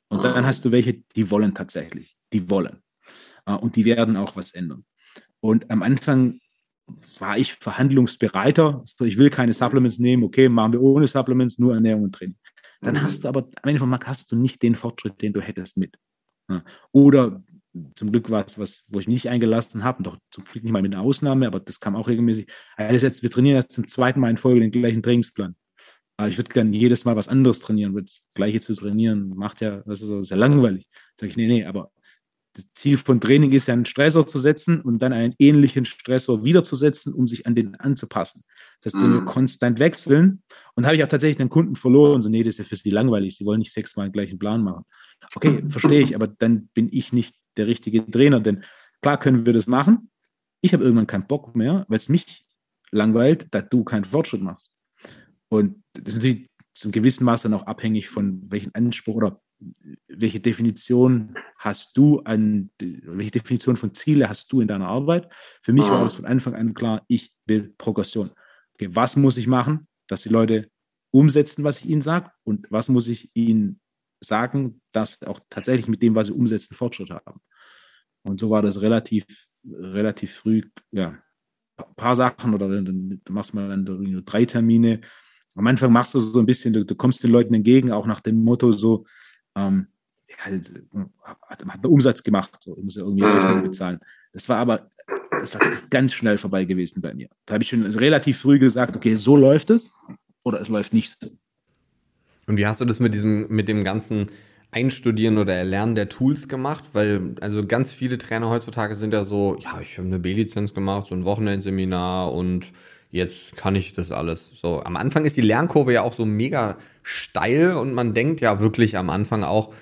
Und dann hast du welche, die wollen tatsächlich, die wollen. Äh, und die werden auch was ändern. Und am Anfang war ich verhandlungsbereiter. Ich will keine Supplements nehmen. Okay, machen wir ohne Supplements, nur Ernährung und Training. Dann mhm. hast du aber am Ende vom Tag hast du nicht den Fortschritt, den du hättest mit. Oder zum Glück war es was, wo ich mich nicht eingelassen habe, doch zum Glück nicht mal mit einer Ausnahme, aber das kam auch regelmäßig. Also jetzt, wir trainieren jetzt zum zweiten Mal in Folge den gleichen Trainingsplan. Aber ich würde gerne jedes Mal was anderes trainieren, weil das Gleiche zu trainieren macht ja, das ist, sehr langweilig. Sag ich, nee, nee, aber das Ziel von Training ist ja, einen Stressor zu setzen und dann einen ähnlichen Stressor wiederzusetzen, um sich an den anzupassen. Das heißt, mhm. konstant wechseln. Und habe ich auch tatsächlich einen Kunden verloren. So, nee, das ist ja für sie langweilig. Sie wollen nicht sechsmal den gleichen Plan machen. Okay, verstehe ich, aber dann bin ich nicht der richtige Trainer. Denn klar können wir das machen. Ich habe irgendwann keinen Bock mehr, weil es mich langweilt, dass du keinen Fortschritt machst. Und das ist natürlich zum gewissen Maß dann auch abhängig von welchen Anspruch oder welche Definition hast du an, welche Definition von Ziele hast du in deiner Arbeit? Für mich war das von Anfang an klar, ich will Progression. Okay, was muss ich machen, dass die Leute umsetzen, was ich ihnen sage? Und was muss ich ihnen sagen, dass auch tatsächlich mit dem, was sie umsetzen, Fortschritt haben? Und so war das relativ, relativ früh, ja, ein paar Sachen oder dann machst du mal dann drei Termine. Am Anfang machst du so ein bisschen, du, du kommst den Leuten entgegen, auch nach dem Motto so, ähm, halt, hat, hat einen Umsatz gemacht, so, ich muss ja irgendwie mhm. Rechnung bezahlen. Das war aber, das war ganz schnell vorbei gewesen bei mir. Da habe ich schon relativ früh gesagt, okay, so läuft es oder es läuft nicht so. Und wie hast du das mit diesem, mit dem ganzen Einstudieren oder Erlernen der Tools gemacht? Weil, also ganz viele Trainer heutzutage sind ja so, ja, ich habe eine B-Lizenz gemacht, so ein Wochenendseminar und jetzt kann ich das alles. So, am Anfang ist die Lernkurve ja auch so mega steil und man denkt ja wirklich am Anfang auch,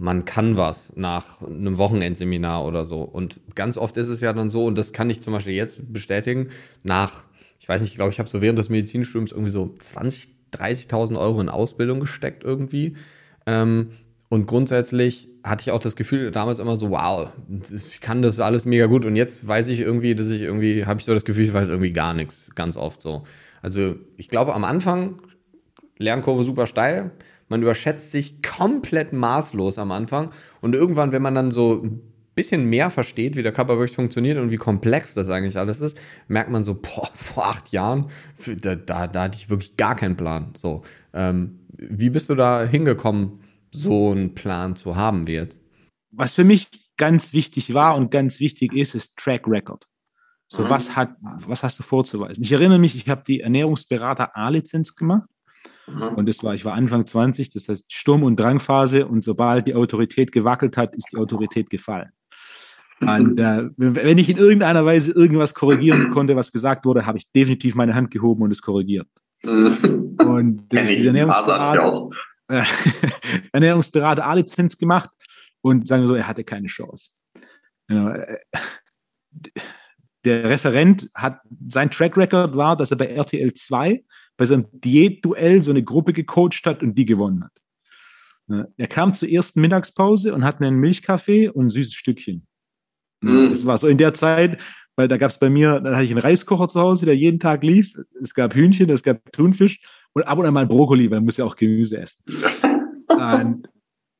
man kann was nach einem Wochenendseminar oder so. Und ganz oft ist es ja dann so, und das kann ich zum Beispiel jetzt bestätigen, nach, ich weiß nicht, ich glaube, ich habe so während des Medizinstudiums irgendwie so 20, 30.000 Euro in Ausbildung gesteckt irgendwie. Ähm, und grundsätzlich hatte ich auch das Gefühl damals immer so, wow, ich kann das alles mega gut. Und jetzt weiß ich irgendwie, dass ich irgendwie, habe ich so das Gefühl, ich weiß irgendwie gar nichts, ganz oft so. Also ich glaube, am Anfang Lernkurve super steil. man überschätzt sich komplett maßlos am Anfang und irgendwann, wenn man dann so ein bisschen mehr versteht, wie der Körper wirklich funktioniert und wie komplex das eigentlich alles ist, merkt man so, boah, vor acht Jahren, da, da, da hatte ich wirklich gar keinen Plan. So, ähm, wie bist du da hingekommen, so einen Plan zu haben wie jetzt? Was für mich ganz wichtig war und ganz wichtig ist, ist Track Record. So, mhm. was, hat, was hast du vorzuweisen? Ich erinnere mich, ich habe die Ernährungsberater A-Lizenz gemacht. Mhm. Und das war, ich war Anfang 20, das heißt Sturm- und Drangphase. Und sobald die Autorität gewackelt hat, ist die Autorität gefallen. Und äh, wenn ich in irgendeiner Weise irgendwas korrigieren konnte, was gesagt wurde, habe ich definitiv meine Hand gehoben und es korrigiert. Und dieser Ernährungsberater, äh, Ernährungsberater A-Lizenz gemacht und sagen wir so, er hatte keine Chance. Genau. Der Referent hat, sein Track Record war, dass er bei RTL 2 bei seinem Diätduell so eine Gruppe gecoacht hat und die gewonnen hat. Er kam zur ersten Mittagspause und hat einen Milchkaffee und ein süßes Stückchen. Mhm. Das war so in der Zeit, weil da gab es bei mir, dann hatte ich einen Reiskocher zu Hause, der jeden Tag lief. Es gab Hühnchen, es gab Thunfisch und ab und an mal Brokkoli, weil man muss ja auch Gemüse essen. und,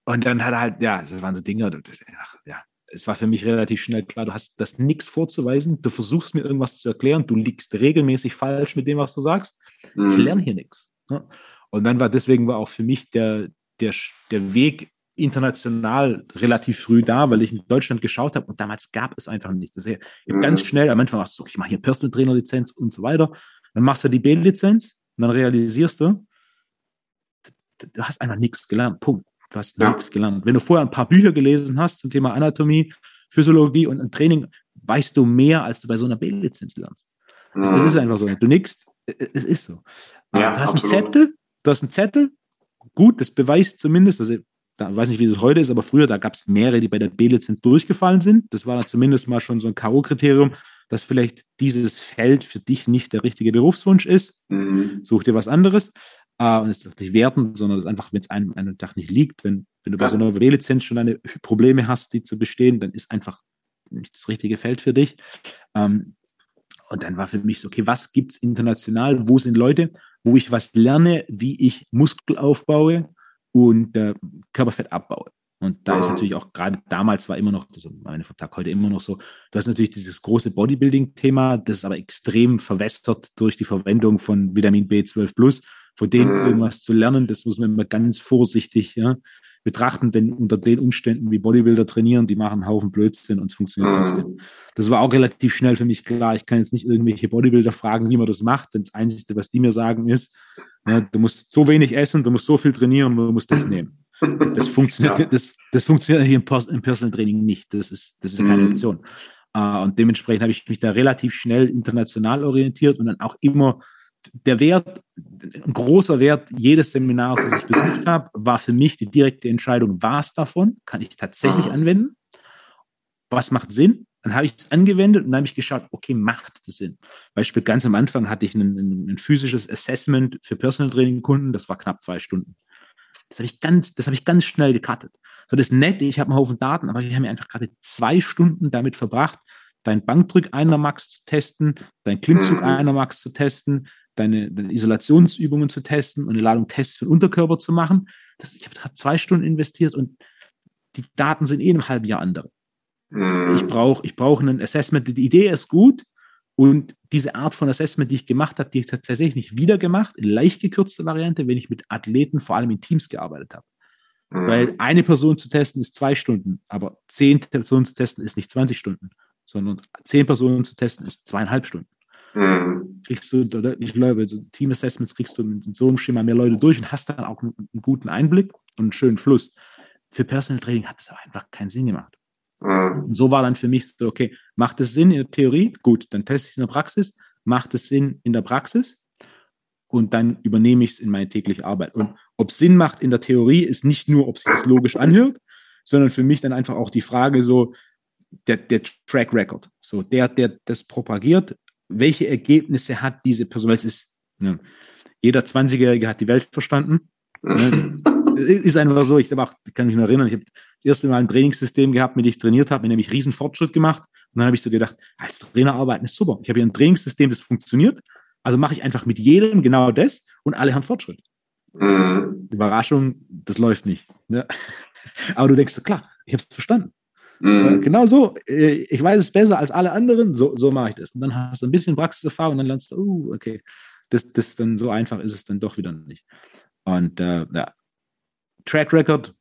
und, dann hat er halt, ja, das waren so Dinge, ach, ja, es war für mich relativ schnell klar, du hast das nichts vorzuweisen, du versuchst mir irgendwas zu erklären, du liegst regelmäßig falsch mit dem, was du sagst. Mhm. Ich lerne hier nichts. Ne? Und dann war deswegen war auch für mich der, der, der Weg international relativ früh da, weil ich in Deutschland geschaut habe und damals gab es einfach nichts. Das ja, mhm. ganz schnell, am Anfang machst du, ich mache hier Personal Trainer Lizenz und so weiter. Dann machst du die B-Lizenz und dann realisierst du, du hast einfach nichts gelernt. Punkt. Du hast ja. nichts gelernt. Wenn du vorher ein paar Bücher gelesen hast zum Thema Anatomie, Physiologie und Training, weißt du mehr, als du bei so einer B-Lizenz lernst. Mhm. Es, ist einfach so. Du nickst, es ist so. Ja, du hast absolut. einen Zettel, du hast einen Zettel, gut, das beweist zumindest, also da weiß nicht, wie das heute ist, aber früher, da gab es mehrere, die bei der B-Lizenz durchgefallen sind. Das war zumindest mal schon so ein K.O.-Kriterium, dass vielleicht dieses Feld für dich nicht der richtige Berufswunsch ist. Mhm. Such dir was anderes. Uh, und es ist nicht wertend, sondern es ist einfach, wenn es einem einen Tag nicht liegt, wenn, wenn du bei so einer B-Lizenz schon deine Probleme hast, die zu bestehen, dann ist einfach nicht das richtige Feld für dich. Ähm, und dann war für mich so, okay, was gibt es international? Wo sind Leute, wo ich was lerne, wie ich Muskel aufbaue und äh, Körperfett abbaue? Und da ist natürlich auch gerade damals war immer noch, also meine vom Tag heute immer noch so, du hast natürlich dieses große Bodybuilding-Thema, das ist aber extrem verwässert durch die Verwendung von Vitamin B12 Plus von denen mhm. irgendwas zu lernen, das muss man immer ganz vorsichtig ja, betrachten, denn unter den Umständen, wie Bodybuilder trainieren, die machen einen Haufen Blödsinn und es funktioniert mhm. trotzdem. Das war auch relativ schnell für mich klar. Ich kann jetzt nicht irgendwelche Bodybuilder fragen, wie man das macht, denn das Einzige, was die mir sagen, ist, ja, du musst so wenig essen, du musst so viel trainieren, du musst das nehmen. Das funktioniert, ja. das, das funktioniert hier im, im Personal Training nicht. Das ist, das ist keine mhm. Option. Uh, und dementsprechend habe ich mich da relativ schnell international orientiert und dann auch immer der Wert, ein großer Wert jedes Seminars, das ich besucht habe, war für mich die direkte Entscheidung, was davon kann ich tatsächlich mhm. anwenden? Was macht Sinn? Dann habe ich es angewendet und dann habe ich geschaut, okay, macht das Sinn? Beispiel ganz am Anfang hatte ich ein, ein, physisches Assessment für Personal Training Kunden, das war knapp zwei Stunden. Das habe ich ganz, das habe ich ganz schnell gecuttet. So, das ist nett, ich habe einen Haufen Daten, aber ich habe mir einfach gerade zwei Stunden damit verbracht, dein Bankdrück einer Max zu testen, dein Klimmzug mhm. einer Max zu testen, deine, deine, Isolationsübungen zu testen und eine Ladung Tests für den Unterkörper zu machen. Das, ich habe zwei Stunden investiert und die Daten sind eh in einem halben Jahr andere. Mhm. Ich brauche ich brauch ein Assessment. Die Idee ist gut und diese Art von Assessment, die ich gemacht habe, die ich tatsächlich nicht wieder gemacht, in leicht gekürzter Variante, wenn ich mit Athleten vor allem in Teams gearbeitet habe. Mhm. Weil eine Person zu testen ist zwei Stunden, aber zehn Personen zu testen ist nicht 20 Stunden, sondern zehn Personen zu testen ist zweieinhalb Stunden. Mhm. Kriegst du, ich glaube, so Team Assessments kriegst du mit so einem Schema mehr Leute durch und hast dann auch einen, einen guten Einblick und einen schönen Fluss. Für Personal Training hat das einfach keinen Sinn gemacht. Mhm. Und so war dann für mich so, okay, macht es Sinn in der Theorie? Gut, dann teste ich es in der Praxis. Macht es Sinn in der Praxis? Und dann übernehme ich es in meine tägliche Arbeit. Und ob es Sinn macht in der Theorie, ist nicht nur, ob sich das logisch anhört, sondern für mich dann einfach auch die Frage so, der, der Track Record. So, der, der das propagiert, welche Ergebnisse hat diese Person, weil es ist, ne, jeder 20-Jährige hat die Welt verstanden. Ne? ist einfach so, ich auch, kann mich noch erinnern, ich habe das erste Mal ein Trainingssystem gehabt, mit dem ich trainiert habe, mit dem ich riesen Fortschritt gemacht. Und dann habe ich so gedacht, als Trainer arbeiten ist super. Ich habe hier ein Trainingssystem, das funktioniert. Also mache ich einfach mit jedem genau das und alle haben Fortschritt. Mhm. Überraschung, das läuft nicht. Ne? Aber du denkst, klar, ich habe es verstanden. Mhm. Genau so, äh, ich weiß es besser als alle anderen, so, so mache ich das. Und dann hast du ein bisschen Praxiserfahrung und dann lernst du, uh, okay, das, das dann so einfach ist es dann doch wieder nicht. Und äh, ja, Track Record,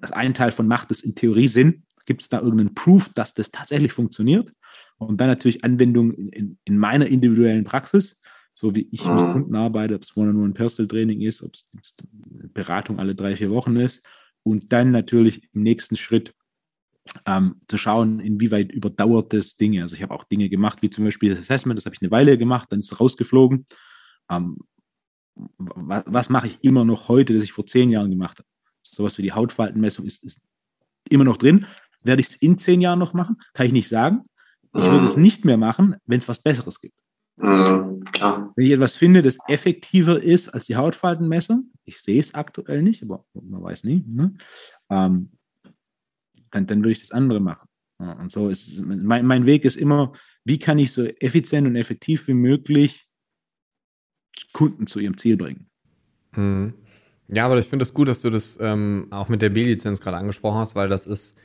das ein Teil von macht es in Theorie Sinn. Gibt es da irgendeinen Proof, dass das tatsächlich funktioniert? Und dann natürlich Anwendung in, in, in meiner individuellen Praxis, so wie ich mit mhm. Kunden arbeite, ob es One-on-One Personal Training ist, ob es Beratung alle drei, vier Wochen ist. Und dann natürlich im nächsten Schritt ähm, zu schauen, inwieweit überdauert das Dinge. Also ich habe auch Dinge gemacht, wie zum Beispiel das Assessment, das habe ich eine Weile gemacht, dann ist es rausgeflogen. Ähm, was, was mache ich immer noch heute, das ich vor zehn Jahren gemacht habe? Sowas wie die Hautfaltenmessung ist, ist immer noch drin. Werde ich es in zehn Jahren noch machen? Kann ich nicht sagen. Ich würde es nicht mehr machen, wenn es was Besseres gibt. Mhm, wenn ich etwas finde, das effektiver ist als die Hautfaltenmessung, ich sehe es aktuell nicht, aber man weiß nie, ne? ähm, dann, dann würde ich das andere machen. Ja, und so ist mein, mein Weg ist immer, wie kann ich so effizient und effektiv wie möglich Kunden zu ihrem Ziel bringen. Mhm. Ja, aber ich finde es das gut, dass du das ähm, auch mit der B-Lizenz gerade angesprochen hast, weil das ist,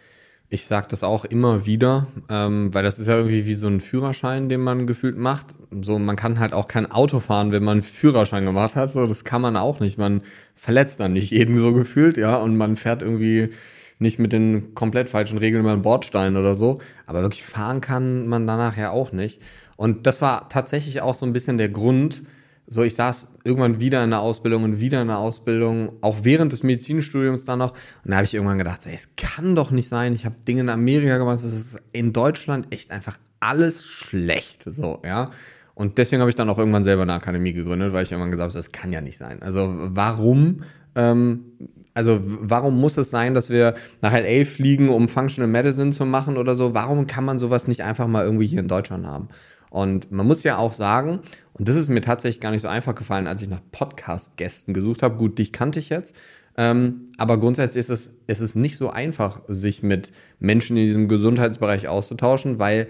ich sage das auch immer wieder, ähm, weil das ist ja irgendwie wie so ein Führerschein, den man gefühlt macht. So, man kann halt auch kein Auto fahren, wenn man einen Führerschein gemacht hat. So, das kann man auch nicht. Man verletzt dann nicht jeden so gefühlt, ja, und man fährt irgendwie nicht mit den komplett falschen Regeln über den Bordstein oder so. Aber wirklich fahren kann man danach ja auch nicht. Und das war tatsächlich auch so ein bisschen der Grund, so ich saß irgendwann wieder in der Ausbildung und wieder in der Ausbildung, auch während des Medizinstudiums dann noch. Und da habe ich irgendwann gedacht, ey, es kann doch nicht sein. Ich habe Dinge in Amerika gemacht, es ist in Deutschland echt einfach alles schlecht. So, ja. Und deswegen habe ich dann auch irgendwann selber eine Akademie gegründet, weil ich irgendwann gesagt habe, das kann ja nicht sein. Also warum ähm, also warum muss es sein, dass wir nach LA fliegen, um Functional Medicine zu machen oder so? Warum kann man sowas nicht einfach mal irgendwie hier in Deutschland haben? Und man muss ja auch sagen, und das ist mir tatsächlich gar nicht so einfach gefallen, als ich nach Podcast-Gästen gesucht habe. Gut, dich kannte ich jetzt. Ähm, aber grundsätzlich ist es, ist es nicht so einfach, sich mit Menschen in diesem Gesundheitsbereich auszutauschen, weil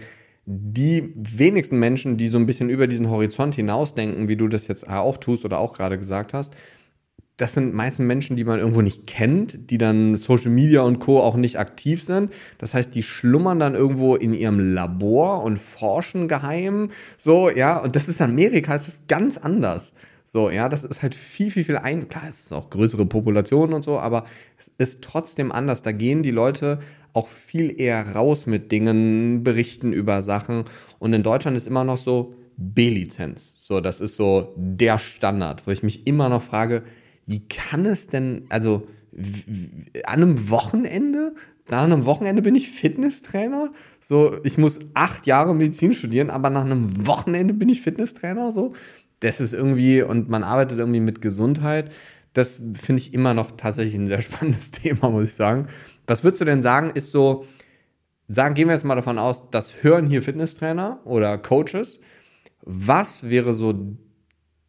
die wenigsten Menschen, die so ein bisschen über diesen Horizont hinausdenken, wie du das jetzt auch tust oder auch gerade gesagt hast, das sind meistens Menschen, die man irgendwo nicht kennt, die dann Social Media und Co. auch nicht aktiv sind. Das heißt, die schlummern dann irgendwo in ihrem Labor und forschen geheim. So, ja, und das ist in Amerika, es ist ganz anders. So, ja, das ist halt viel, viel, viel ein. Klar, es ist auch größere Populationen und so, aber es ist trotzdem anders. Da gehen die Leute auch viel eher raus mit Dingen, berichten über Sachen. Und in Deutschland ist immer noch so B-Lizenz. So, das ist so der Standard, wo ich mich immer noch frage, wie kann es denn, also an einem Wochenende, nach einem Wochenende bin ich Fitnesstrainer. So, ich muss acht Jahre Medizin studieren, aber nach einem Wochenende bin ich Fitnesstrainer. So, das ist irgendwie, und man arbeitet irgendwie mit Gesundheit. Das finde ich immer noch tatsächlich ein sehr spannendes Thema, muss ich sagen. Was würdest du denn sagen, ist so, sagen, gehen wir jetzt mal davon aus, das hören hier Fitnesstrainer oder Coaches. Was wäre so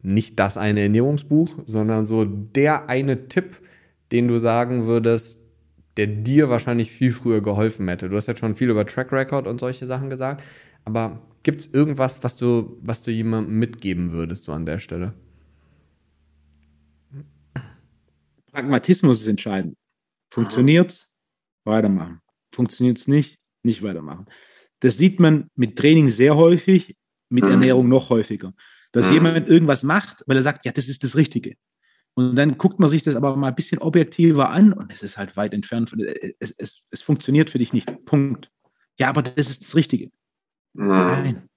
nicht das eine Ernährungsbuch, sondern so der eine Tipp, den du sagen würdest, der dir wahrscheinlich viel früher geholfen hätte. Du hast jetzt schon viel über Track Record und solche Sachen gesagt, aber gibt es irgendwas, was du, was du jemandem mitgeben würdest, so an der Stelle? Pragmatismus ist entscheidend. Funktioniert's? Weitermachen. Funktioniert's nicht? Nicht weitermachen. Das sieht man mit Training sehr häufig, mit mhm. Ernährung noch häufiger dass mhm. jemand irgendwas macht, weil er sagt, ja, das ist das Richtige. Und dann guckt man sich das aber mal ein bisschen objektiver an und es ist halt weit entfernt. Von, es, es, es funktioniert für dich nicht. Punkt. Ja, aber das ist das Richtige. Mhm. Nein.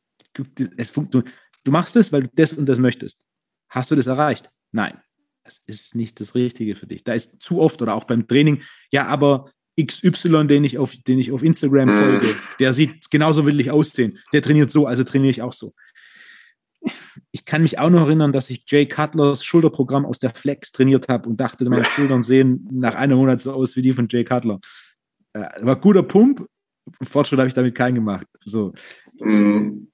Es, du, du machst es, weil du das und das möchtest. Hast du das erreicht? Nein. Das ist nicht das Richtige für dich. Da ist zu oft oder auch beim Training, ja, aber XY, den ich auf, den ich auf Instagram mhm. folge, der sieht genauso will ich aussehen. Der trainiert so, also trainiere ich auch so ich kann mich auch noch erinnern, dass ich Jay Cutlers Schulterprogramm aus der Flex trainiert habe und dachte, meine Schultern sehen nach einem Monat so aus wie die von Jay Cutler. Äh, war guter Pump. Fortschritt habe ich damit keinen gemacht. So. Mhm.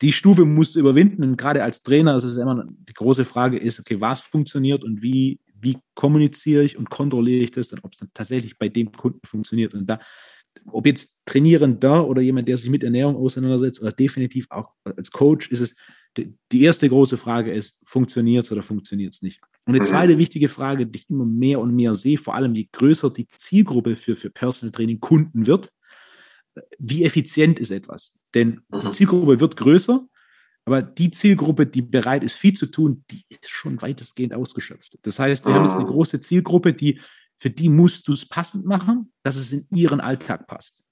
Die Stufe musst du überwinden und gerade als Trainer ist es immer die große Frage ist, okay, was funktioniert und wie, wie kommuniziere ich und kontrolliere ich das, ob es dann tatsächlich bei dem Kunden funktioniert. Und da ob jetzt Trainierender oder jemand, der sich mit Ernährung auseinandersetzt, oder definitiv auch als Coach, ist es die erste große Frage ist, funktioniert es oder funktioniert es nicht? Und eine mhm. zweite wichtige Frage, die ich immer mehr und mehr sehe, vor allem je größer die Zielgruppe für, für Personal Training Kunden wird, wie effizient ist etwas? Denn die mhm. Zielgruppe wird größer, aber die Zielgruppe, die bereit ist, viel zu tun, die ist schon weitestgehend ausgeschöpft. Das heißt, wir haben jetzt eine ah. große Zielgruppe, die, für die musst du es passend machen, dass es in ihren Alltag passt.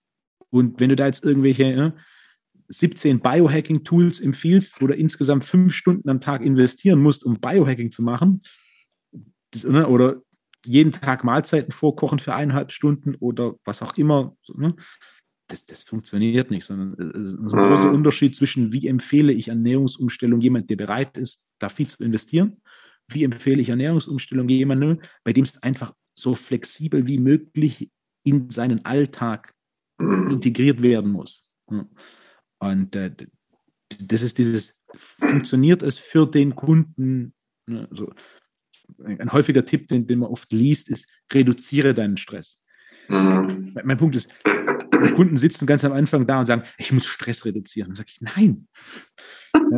Und wenn du da jetzt irgendwelche ne, 17 Biohacking-Tools empfiehlst oder insgesamt fünf Stunden am Tag investieren musst, um Biohacking zu machen, das, ne, oder jeden Tag Mahlzeiten vorkochen für eineinhalb Stunden oder was auch immer, ne, das, das funktioniert nicht, sondern es ist ein großer mhm. Unterschied zwischen, wie empfehle ich Ernährungsumstellung jemand, der bereit ist, da viel zu investieren, wie empfehle ich Ernährungsumstellung jemandem, bei dem es einfach so flexibel wie möglich in seinen Alltag mhm. integriert werden muss. Und äh, das ist dieses, funktioniert es für den Kunden? Ne, so, ein häufiger Tipp, den, den man oft liest, ist, reduziere deinen Stress. Mhm. Mein Punkt ist, die Kunden sitzen ganz am Anfang da und sagen, ich muss Stress reduzieren. Dann sage ich, nein.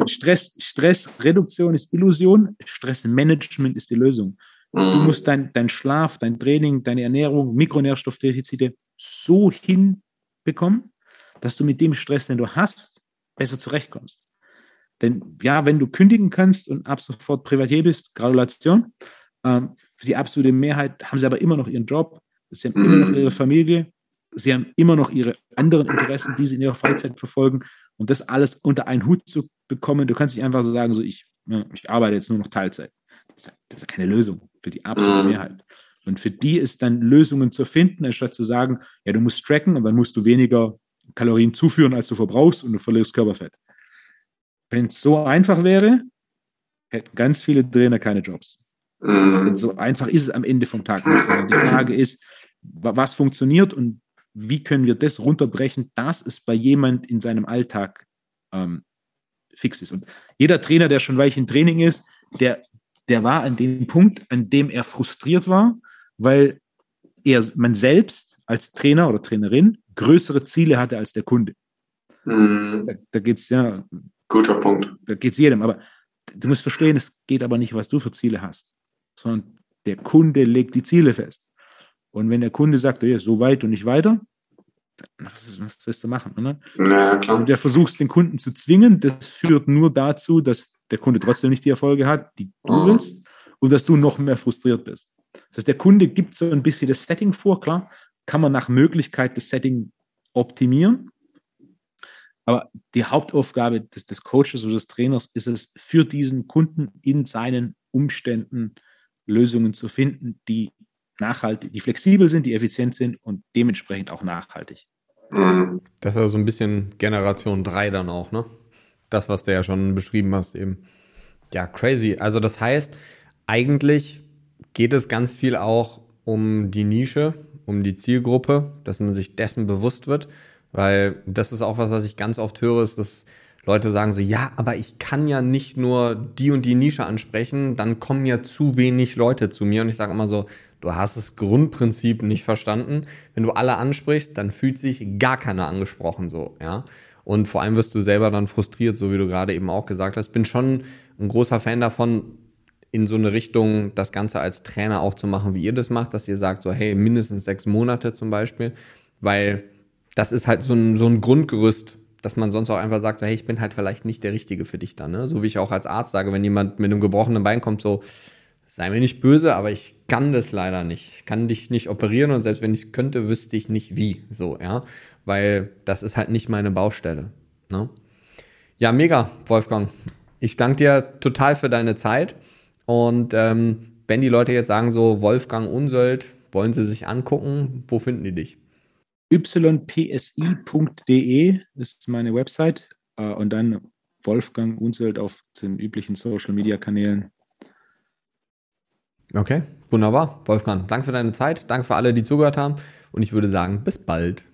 Stress, Stressreduktion ist Illusion, Stressmanagement ist die Lösung. Du mhm. musst dein, dein Schlaf, dein Training, deine Ernährung, Mikronährstoffdefizite so hinbekommen, dass du mit dem Stress, den du hast, besser zurechtkommst. Denn ja, wenn du kündigen kannst und ab sofort Privatier bist, Gratulation. Ähm, für die absolute Mehrheit haben sie aber immer noch ihren Job, sie haben immer noch mhm. ihre Familie, sie haben immer noch ihre anderen Interessen, die sie in ihrer Freizeit verfolgen. Und das alles unter einen Hut zu bekommen, du kannst nicht einfach so sagen, so ich, ja, ich arbeite jetzt nur noch Teilzeit. Das ist, das ist keine Lösung für die absolute mhm. Mehrheit. Und für die ist dann Lösungen zu finden, anstatt zu sagen, ja, du musst tracken und dann musst du weniger Kalorien zuführen, als du verbrauchst und du verlierst Körperfett. Wenn es so einfach wäre, hätten ganz viele Trainer keine Jobs. Mhm. So einfach ist es am Ende vom Tag nicht, sondern die Frage ist, was funktioniert und wie können wir das runterbrechen, dass es bei jemand in seinem Alltag ähm, fix ist. Und jeder Trainer, der schon weich im Training ist, der, der war an dem Punkt, an dem er frustriert war, weil er, man selbst als Trainer oder Trainerin größere Ziele hatte als der Kunde. Mhm. Da, da geht es ja. Guter Punkt. Da geht es jedem. Aber du musst verstehen, es geht aber nicht, was du für Ziele hast, sondern der Kunde legt die Ziele fest. Und wenn der Kunde sagt, ja, so weit und nicht weiter, was, was willst du machen? Ne? Ja, klar. Und der versuchst, den Kunden zu zwingen, das führt nur dazu, dass der Kunde trotzdem nicht die Erfolge hat, die du mhm. willst, und dass du noch mehr frustriert bist. Das heißt, der Kunde gibt so ein bisschen das Setting vor, klar, kann man nach Möglichkeit das Setting optimieren. Aber die Hauptaufgabe des, des Coaches oder des Trainers ist es, für diesen Kunden in seinen Umständen Lösungen zu finden, die nachhaltig, die flexibel sind, die effizient sind und dementsprechend auch nachhaltig. Das ist ja so ein bisschen Generation 3 dann auch, ne? Das, was du ja schon beschrieben hast eben. Ja, crazy. Also das heißt, eigentlich geht es ganz viel auch um die Nische, um die Zielgruppe, dass man sich dessen bewusst wird, weil das ist auch was, was ich ganz oft höre, ist, dass Leute sagen so, ja, aber ich kann ja nicht nur die und die Nische ansprechen, dann kommen ja zu wenig Leute zu mir und ich sage immer so, du hast das Grundprinzip nicht verstanden. Wenn du alle ansprichst, dann fühlt sich gar keiner angesprochen so, ja. Und vor allem wirst du selber dann frustriert, so wie du gerade eben auch gesagt hast. Bin schon ein großer Fan davon, in so eine Richtung das Ganze als Trainer auch zu machen, wie ihr das macht, dass ihr sagt, so hey, mindestens sechs Monate zum Beispiel, weil das ist halt so ein, so ein Grundgerüst, dass man sonst auch einfach sagt, so hey, ich bin halt vielleicht nicht der Richtige für dich dann. Ne? So wie ich auch als Arzt sage, wenn jemand mit einem gebrochenen Bein kommt, so sei mir nicht böse, aber ich kann das leider nicht. Ich kann dich nicht operieren und selbst wenn ich könnte, wüsste ich nicht wie. So, ja, weil das ist halt nicht meine Baustelle. Ne? Ja, mega, Wolfgang. Ich danke dir total für deine Zeit. Und ähm, wenn die Leute jetzt sagen, so Wolfgang Unsöld, wollen sie sich angucken, wo finden die dich? ypsi.de ist meine Website äh, und dann Wolfgang Unsöld auf den üblichen Social Media Kanälen. Okay, wunderbar. Wolfgang, danke für deine Zeit, danke für alle, die zugehört haben und ich würde sagen, bis bald.